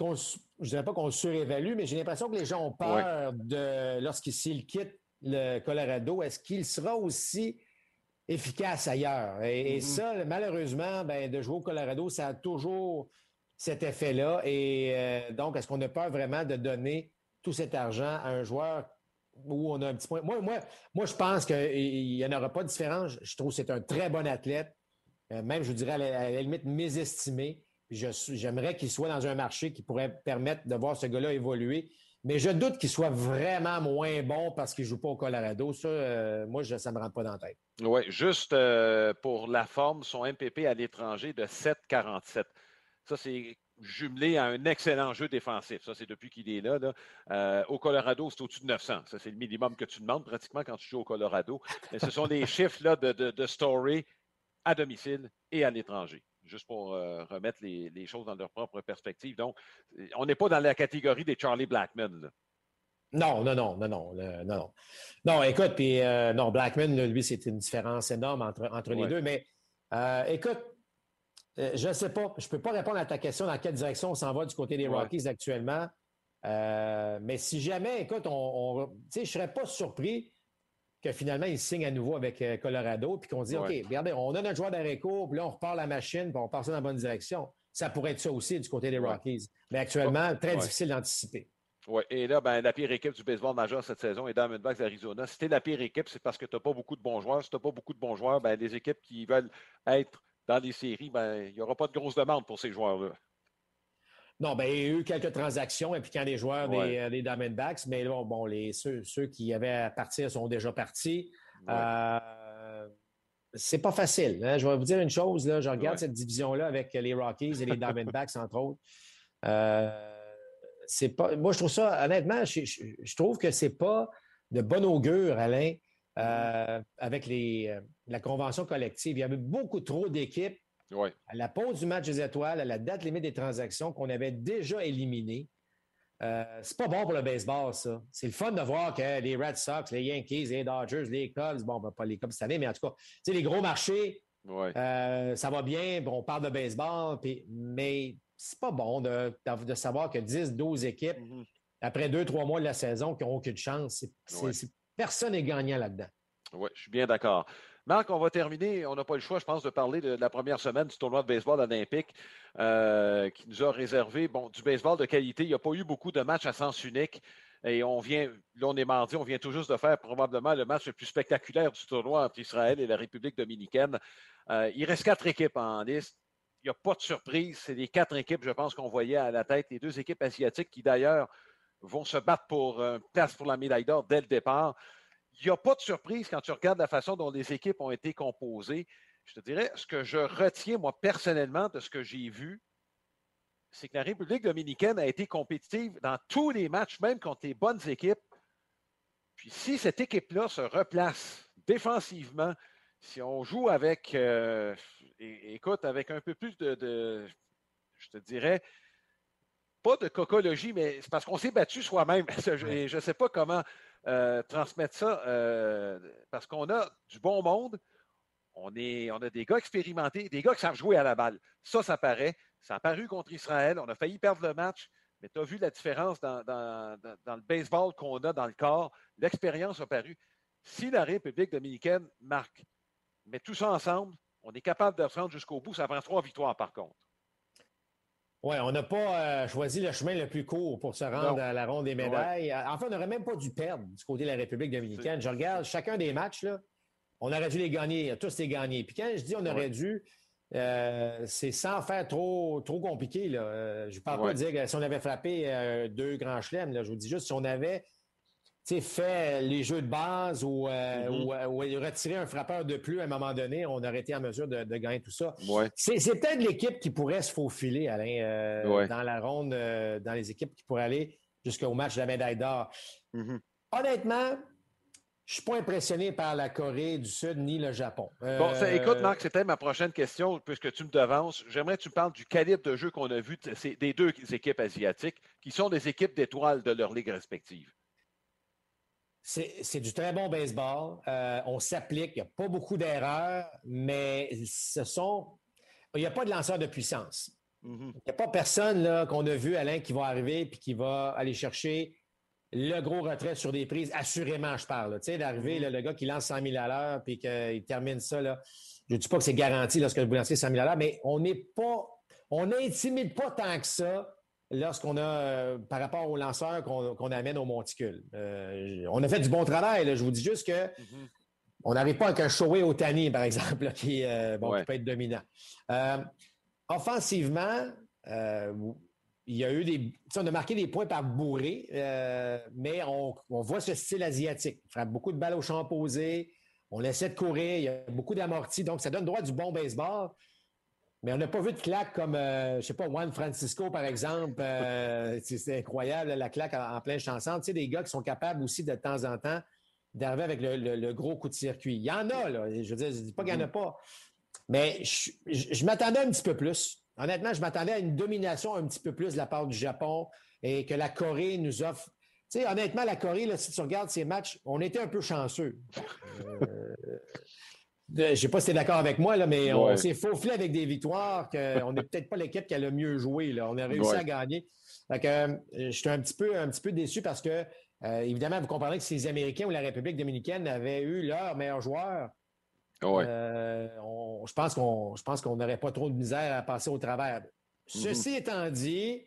je ne dirais pas qu'on le surévalue, mais j'ai l'impression que les gens ont peur de lorsqu'il quitte le Colorado, est-ce qu'il sera aussi efficace ailleurs? Et, mm-hmm. ça, malheureusement, ben, de jouer au Colorado, ça a toujours cet effet-là. Et euh, donc, est-ce qu'on a peur vraiment de donner tout cet argent à un joueur où on a un petit point? Moi, moi, moi je pense qu'il n'y en aura pas de différence. Je trouve que c'est un très bon athlète, euh, même, je vous dirais, à la, à la limite, mésestimé. J'aimerais qu'il soit dans un marché qui pourrait permettre de voir ce gars-là évoluer. Mais je doute qu'il soit vraiment moins bon parce qu'il ne joue pas au Colorado. Ça, euh, moi, ça ne me rentre pas dans la tête. Oui, juste euh, pour la forme, son MPP à l'étranger de 7,47. Ça, c'est jumelé à un excellent jeu défensif. Ça, c'est depuis qu'il est là. Euh, au Colorado, c'est au-dessus de 900. Ça, c'est le minimum que tu demandes pratiquement quand tu joues au Colorado. Mais ce sont des chiffres là, de, de story à domicile et à l'étranger juste pour euh, remettre les, choses dans leur propre perspective. Donc, on n'est pas dans la catégorie des Charlie Blackman. Non, non, non, non, non, non, non. écoute, puis euh, non, Blackman, lui, c'est une différence énorme entre, entre les deux. Mais euh, écoute, je ne sais pas, je ne peux pas répondre à ta question dans quelle direction on s'en va du côté des Rockies actuellement. mais si jamais, écoute, on, on je ne serais pas surpris que finalement, il signe à nouveau avec euh, Colorado, puis qu'on dit, OK, regardez, on a notre joueur d'arrêt court, puis là, on repart la machine, puis on part ça dans la bonne direction. Ça pourrait être ça aussi du côté des Rockies. Mais actuellement, très difficile d'anticiper. Oui, et là, ben, la pire équipe du baseball majeur cette saison est Diamondbacks d'Arizona. Si tu la pire équipe, c'est parce que tu n'as pas beaucoup de bons joueurs. Si tu n'as pas beaucoup de bons joueurs, ben, les équipes qui veulent être dans les séries, ben, il n'y aura pas de grosse demande pour ces joueurs-là. Non, ben, il y a eu quelques transactions impliquant des joueurs des, euh, des Diamondbacks, mais bon, bon les, ceux, ceux, qui avaient à partir sont déjà partis. Euh, c'est pas facile. Hein. Je vais vous dire une chose, là, je regarde cette division-là avec les Rockies et les Diamondbacks, entre autres. Euh, c'est pas, moi, je trouve ça, honnêtement, je, je, trouve que c'est pas de bon augure, Alain, euh, avec les, la convention collective. Il y avait beaucoup trop d'équipes à la pause du match des étoiles, à la date limite des transactions qu'on avait déjà éliminées. Euh, c'est pas bon pour le baseball, ça. C'est le fun de voir que les Red Sox, les Yankees, les Dodgers, les Cubs, bon, ben, pas les Cubs cette année, mais en tout cas, les gros marchés, euh, ça va bien, on parle de baseball, puis, mais c'est pas bon de, savoir que 10, 12 équipes, mm-hmm. après deux, trois mois de la saison, qui n'ont aucune chance. personne n'est gagnant là-dedans. Oui, je suis bien d'accord. Marc, on va terminer. On n'a pas le choix, je pense, de parler de, la première semaine du tournoi de baseball olympique euh, qui nous a réservé du baseball de qualité. Il n'y a pas eu beaucoup de matchs à sens unique. Et on vient, là, on est mardi, on vient tout juste de faire probablement le match le plus spectaculaire du tournoi entre Israël et la République dominicaine. Euh, il reste quatre équipes en liste. Il n'y a pas de surprise. C'est les quatre équipes, je pense, qu'on voyait à la tête. Les deux équipes asiatiques qui, d'ailleurs, vont se battre pour une place pour la médaille d'or dès le départ. Il n'y a pas de surprise quand tu regardes la façon dont les équipes ont été composées. Je te dirais, ce que je retiens, moi, personnellement, de ce que j'ai vu, c'est que la République dominicaine a été compétitive dans tous les matchs, même contre les bonnes équipes. Puis si cette équipe-là se replace défensivement, si on joue avec, euh, écoute, avec un peu plus de, je te dirais, pas de cocologie, mais c'est parce qu'on s'est battu soi-même. Je ne sais pas comment euh, transmettre ça, euh, parce qu'on a du bon monde, on, est, a des gars expérimentés, des gars qui savent jouer à la balle. Ça, ça paraît. Ça a paru contre Israël. On a failli perdre le match, mais tu as vu la différence dans, le baseball qu'on a dans le corps. L'expérience a paru. Si la République dominicaine marque, met tout ça ensemble, on est capable de se rendre jusqu'au bout. Ça prend trois victoires, par contre. Oui, on n'a pas euh, choisi le chemin le plus court pour se rendre à la ronde des médailles. Enfin, on n'aurait même pas dû perdre du côté de la République dominicaine. Je regarde chacun des matchs, là, on aurait dû les gagner, tous les gagner. Puis quand je dis on aurait dû, euh, c'est sans faire trop, trop compliqué. Là. Euh, je ne parle pas de dire si on avait frappé euh, deux grands chelems. Je vous dis juste si on avait fait les jeux de base mm-hmm. ou, retiré un frappeur de plus à un moment donné, on aurait été en mesure de, gagner tout ça. C'est, peut-être l'équipe qui pourrait se faufiler, Alain, dans la ronde, dans les équipes qui pourraient aller jusqu'au match de la médaille d'or. Mm-hmm. Honnêtement, je suis pas impressionné par la Corée du Sud ni le Japon. Bon, écoute, euh, Marc, c'était ma prochaine question, puisque tu me devances. J'aimerais que tu me parles du calibre de jeu qu'on a vu des deux équipes asiatiques, qui sont des équipes d'étoiles de leur ligue respective. C'est du très bon baseball. Euh, on s'applique. Il n'y a pas beaucoup d'erreurs, mais ce sont. Il n'y a pas de lanceur de puissance. Mm-hmm. Il n'y a pas personne qu'on a vu, Alain, qui va arriver et qui va aller chercher le gros retrait sur des prises, assurément, je parle. Tu sais, d'arriver, mm-hmm. le gars qui lance 100 000 à l'heure puis qu'il termine ça, là. Je ne dis pas que c'est garanti lorsque boulangerie est 100 000 à l'heure, mais on n'est pas, on n'intimide pas tant que ça lorsqu'on a, euh, par rapport aux lanceurs qu'on amène au monticule. Euh, on a fait du bon travail, je vous dis juste que mm-hmm. on n'arrive pas avec un Shoei Otani, par exemple, qui, euh, peut être dominant. offensivement, il y a eu des. On a marqué des points par bourré, euh, mais on, voit ce style asiatique. Il frappe beaucoup de balles au champ posé. On essaie de courir. Il y a beaucoup d'amortis. Donc, ça donne droit du bon baseball. Mais on n'a pas vu de claque comme, euh, je ne sais pas, Juan Francisco, par exemple. Euh, c'est incroyable, la claque en, plein chanson. Tu sais, des gars qui sont capables aussi, de, temps en temps, d'arriver avec le, gros coup de circuit. Il y en a, là. Je veux dire, je ne dis pas qu'il n'y en a mm-hmm. pas. Mais je m'attendais un petit peu plus. Honnêtement, je m'attendais à une domination un petit peu plus de la part du Japon et que la Corée nous offre. Tu sais, honnêtement, la Corée, là, si tu regardes ces matchs, on était un peu chanceux. Euh, je ne sais pas si tu es d'accord avec moi, là, mais on s'est faufilé avec des victoires qu'on n'est peut-être pas l'équipe qui a le mieux joué. Là. On a réussi à gagner. Donc, euh, je suis un petit peu, un petit peu déçu parce que, euh, évidemment, vous comprenez que si les Américains ou la République dominicaine avaient eu leur meilleur joueur, euh, je pense qu'on je pense qu'on n'aurait pas trop de misère à passer au travers. Ceci mhm. étant dit,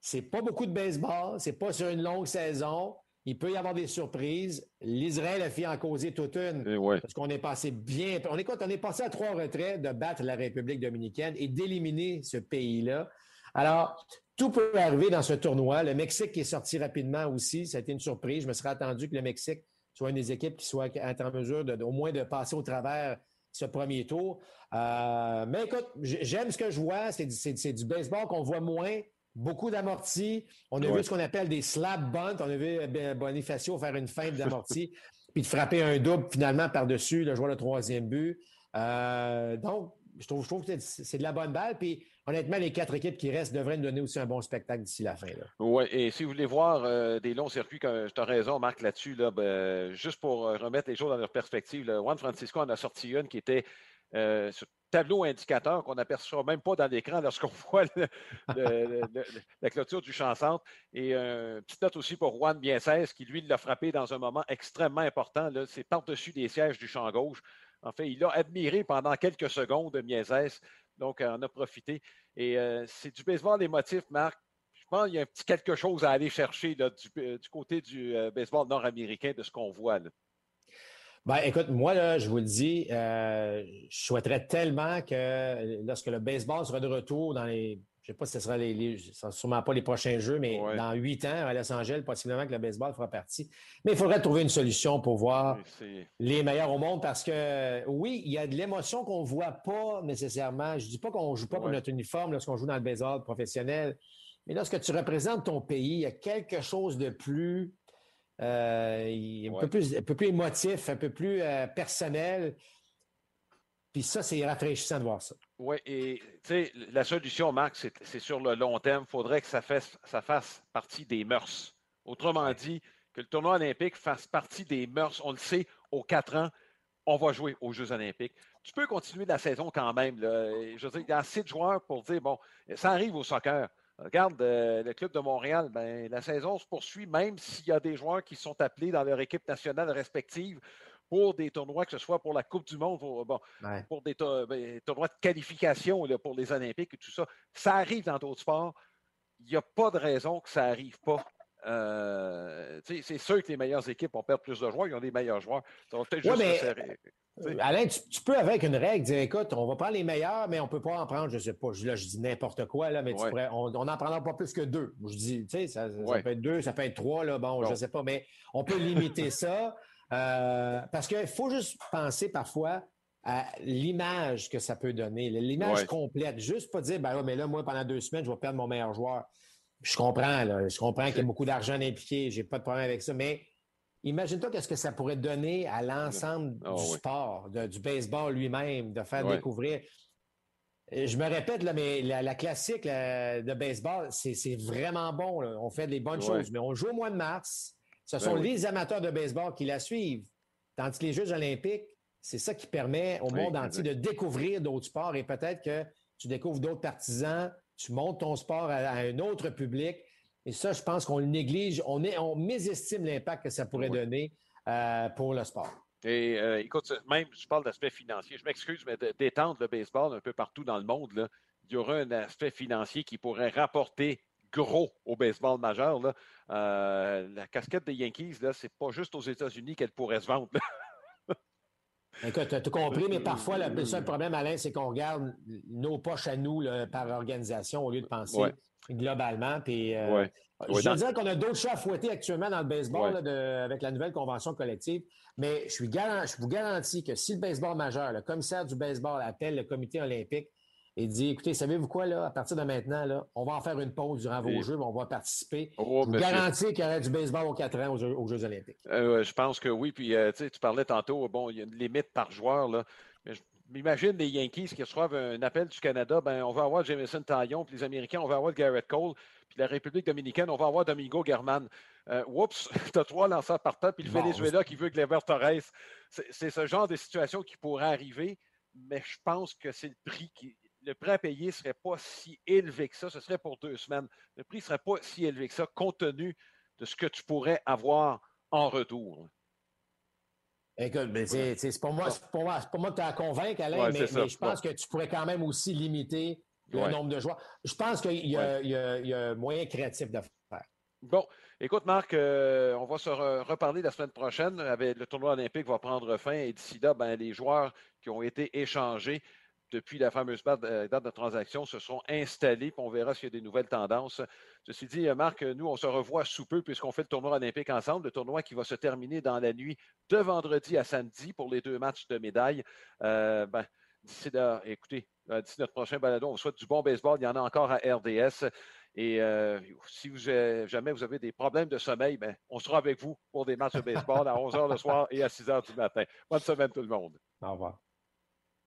c'est pas beaucoup de baseball, c'est pas sur une longue saison. Il peut y avoir des surprises. L'Israël a fait en causer toute une. Parce qu'on est passé bien. On est, on est passé à trois retraits de battre la République dominicaine et d'éliminer ce pays-là. Alors, tout peut arriver dans ce tournoi. Le Mexique est sorti rapidement aussi. Ça a été une surprise. Je me serais attendu que le Mexique soit une des équipes qui soit en mesure de, au moins de passer au travers ce premier tour. Euh, mais écoute, j'aime ce que je vois. C'est du baseball qu'on voit moins. Beaucoup d'amortis. On a vu ce qu'on appelle des slap bunts. On a vu euh, Bonifacio faire une feinte d'amorti, puis de frapper un double finalement par-dessus le joueur de troisième but. Euh, donc, je trouve, je trouve que c'est de la bonne balle. Puis honnêtement, les quatre équipes qui restent devraient nous donner aussi un bon spectacle d'ici la fin. Oui, et si vous voulez voir euh, des longs circuits, tu as raison, Marc, là-dessus, là, ben, juste pour remettre les choses dans leur perspective, Juan Francisco en a sorti une qui était euh, sur tableau indicateur qu'on n'aperçoit même pas dans l'écran lorsqu'on voit la clôture du champ centre. Et une petite note aussi pour Juan Biences, qui lui l'a frappé dans un moment extrêmement important. C'est par-dessus des sièges du champ gauche. En fait, il l'a admiré pendant quelques secondes, Miezès. Donc, on a profité. Et euh, c'est du baseball émotif, Marc. Je pense qu'il y a un petit quelque chose à aller chercher du, côté du baseball nord-américain de ce qu'on voit. Là. Ben, écoute, moi, là, je vous le dis, je souhaiterais tellement que lorsque le baseball sera de retour dans les je ne sais pas si ce sera les, sûrement pas les prochains jeux, mais dans huit ans à Los Angeles, possiblement que le baseball fera partie. Mais il faudrait trouver une solution pour voir les meilleurs au monde parce que oui, il y a de l'émotion qu'on ne voit pas nécessairement. Je ne dis pas qu'on ne joue pas pour notre uniforme lorsqu'on joue dans le baseball professionnel, mais lorsque tu représentes ton pays, il y a quelque chose de plus euh, un, peu plus, un peu plus émotif, un peu plus euh, personnel. Puis ça, c'est rafraîchissant de voir ça. Oui, et tu sais, la solution, Marc, c'est sur le long terme. Il faudrait que ça fasse, ça fasse partie des mœurs. Autrement dit, que le tournoi olympique fasse partie des mœurs. On le sait, aux quatre ans, on va jouer aux Jeux olympiques. Tu peux continuer la saison quand même. Je veux dire, il y a assez de joueurs pour dire, bon, ça arrive au soccer. Regarde, euh, le club de Montréal, ben, la saison se poursuit, même s'il y a des joueurs qui sont appelés dans leur équipe nationale respective pour des tournois, que ce soit pour la Coupe du Monde, pour, pour des ben, tournois de qualification pour les Olympiques et tout ça. Ça arrive dans d'autres sports. Il n'y a pas de raison que ça n'arrive pas. Euh, c'est sûr que les meilleures équipes ont perdre plus de joueurs, ils ont des meilleurs joueurs. Alain, tu, peux avec une règle dire écoute, on va prendre les meilleurs, mais on ne peut pas en prendre, je ne sais pas, là, je dis n'importe quoi, là, mais on n'en prendra pas plus que deux. Je dis, tu sais, ça, peut être deux, ça peut être trois, là, bon, je ne sais pas, mais on peut limiter ça. Euh, parce qu'il faut juste penser parfois à l'image que ça peut donner, l'image complète. Juste pas dire, ben mais là, moi, pendant deux semaines, je vais perdre mon meilleur joueur. Je comprends, là, je comprends qu'il y a beaucoup d'argent impliqué, j'ai pas de problème avec ça, mais imagine-toi qu'est-ce que ça pourrait donner à l'ensemble ah du sport, du baseball lui-même, de faire découvrir. Je me répète, là, mais la, classique de baseball, c'est vraiment bon. On fait des bonnes choses, mais on joue au mois de mars. Ce ben sont les amateurs de baseball qui la suivent. Tandis que les Jeux olympiques, c'est ça qui permet au monde entier de découvrir d'autres sports. Et peut-être que tu découvres d'autres partisans, tu montes ton sport à, un autre public. Et ça, je pense qu'on le néglige, on, est, on mésestime l'impact que ça pourrait donner euh, pour le sport. Et euh, écoute, même, je parle d'aspect financier, je m'excuse, mais d'étendre le baseball un peu partout dans le monde, là, il y aura un aspect financier qui pourrait rapporter gros au baseball majeur. Là. Euh, la casquette des Yankees, ce n'est pas juste aux États-Unis qu'elle pourrait se vendre. Écoute, tu as tout compris, mais parfois, le seul problème, Alain, c'est qu'on regarde nos poches à nous par organisation au lieu de penser globalement. Puis, euh, je veux dire qu'on a d'autres chats à fouetter actuellement dans le baseball avec la nouvelle convention collective, mais je, suis je vous garantis que si le baseball majeur, le commissaire du baseball appelle le comité olympique, et dit écoutez, savez-vous quoi, là, à partir de maintenant, là, on va en faire une pause durant vos Jeux, mais on va participer. Oh, je vous garantis qu'il y aurait du baseball aux quatre ans aux Jeux, Olympiques. Euh, je pense que oui. Puis, euh, tu parlais tantôt, bon, il y a une limite par joueur. Là. Mais Imagine les Yankees qui reçoivent un appel du Canada, ben, on va avoir Jameson Taillon, puis les Américains, on va avoir Garrett Cole, puis la République dominicaine, on va avoir Domingo German. Euh, oups, tu as trois lanceurs partant, puis le Venezuela qui veut Gleber Torres. C'est ce genre de situation qui pourrait arriver, mais je pense que c'est le prix qui, le prix à payer ne serait pas si élevé que ça. Ce serait pour deux semaines. Le prix ne serait pas si élevé que ça, compte tenu de ce que tu pourrais avoir en retour. Écoute, c'est pour moi, pour moi, pour moi de te convaincre, Alain, mais, je pense que tu pourrais quand même aussi limiter le nombre de joueurs. Je pense qu'il y, a un moyen créatif de faire. Bon, écoute, Marc, euh, on va se reparler la semaine prochaine. le tournoi olympique va prendre fin et d'ici là, ben, les joueurs qui ont été échangés depuis la fameuse euh, date de transaction se sont installés, puis on verra s'il y a des nouvelles tendances. Ceci dit, euh, Marc, nous, on se revoit sous peu puisqu'on fait le tournoi olympique ensemble, le tournoi qui va se terminer dans la nuit de vendredi à samedi pour les deux matchs de médailles. Euh, ben, d'ici écoutez, d'ici notre prochain balado, on vous souhaite du bon baseball. Il y en a encore à RDS. Et si jamais vous avez des problèmes de sommeil, ben, on sera avec vous pour des matchs de baseball à 11h le soir et à 6h du matin. Bonne semaine tout le monde. Au revoir.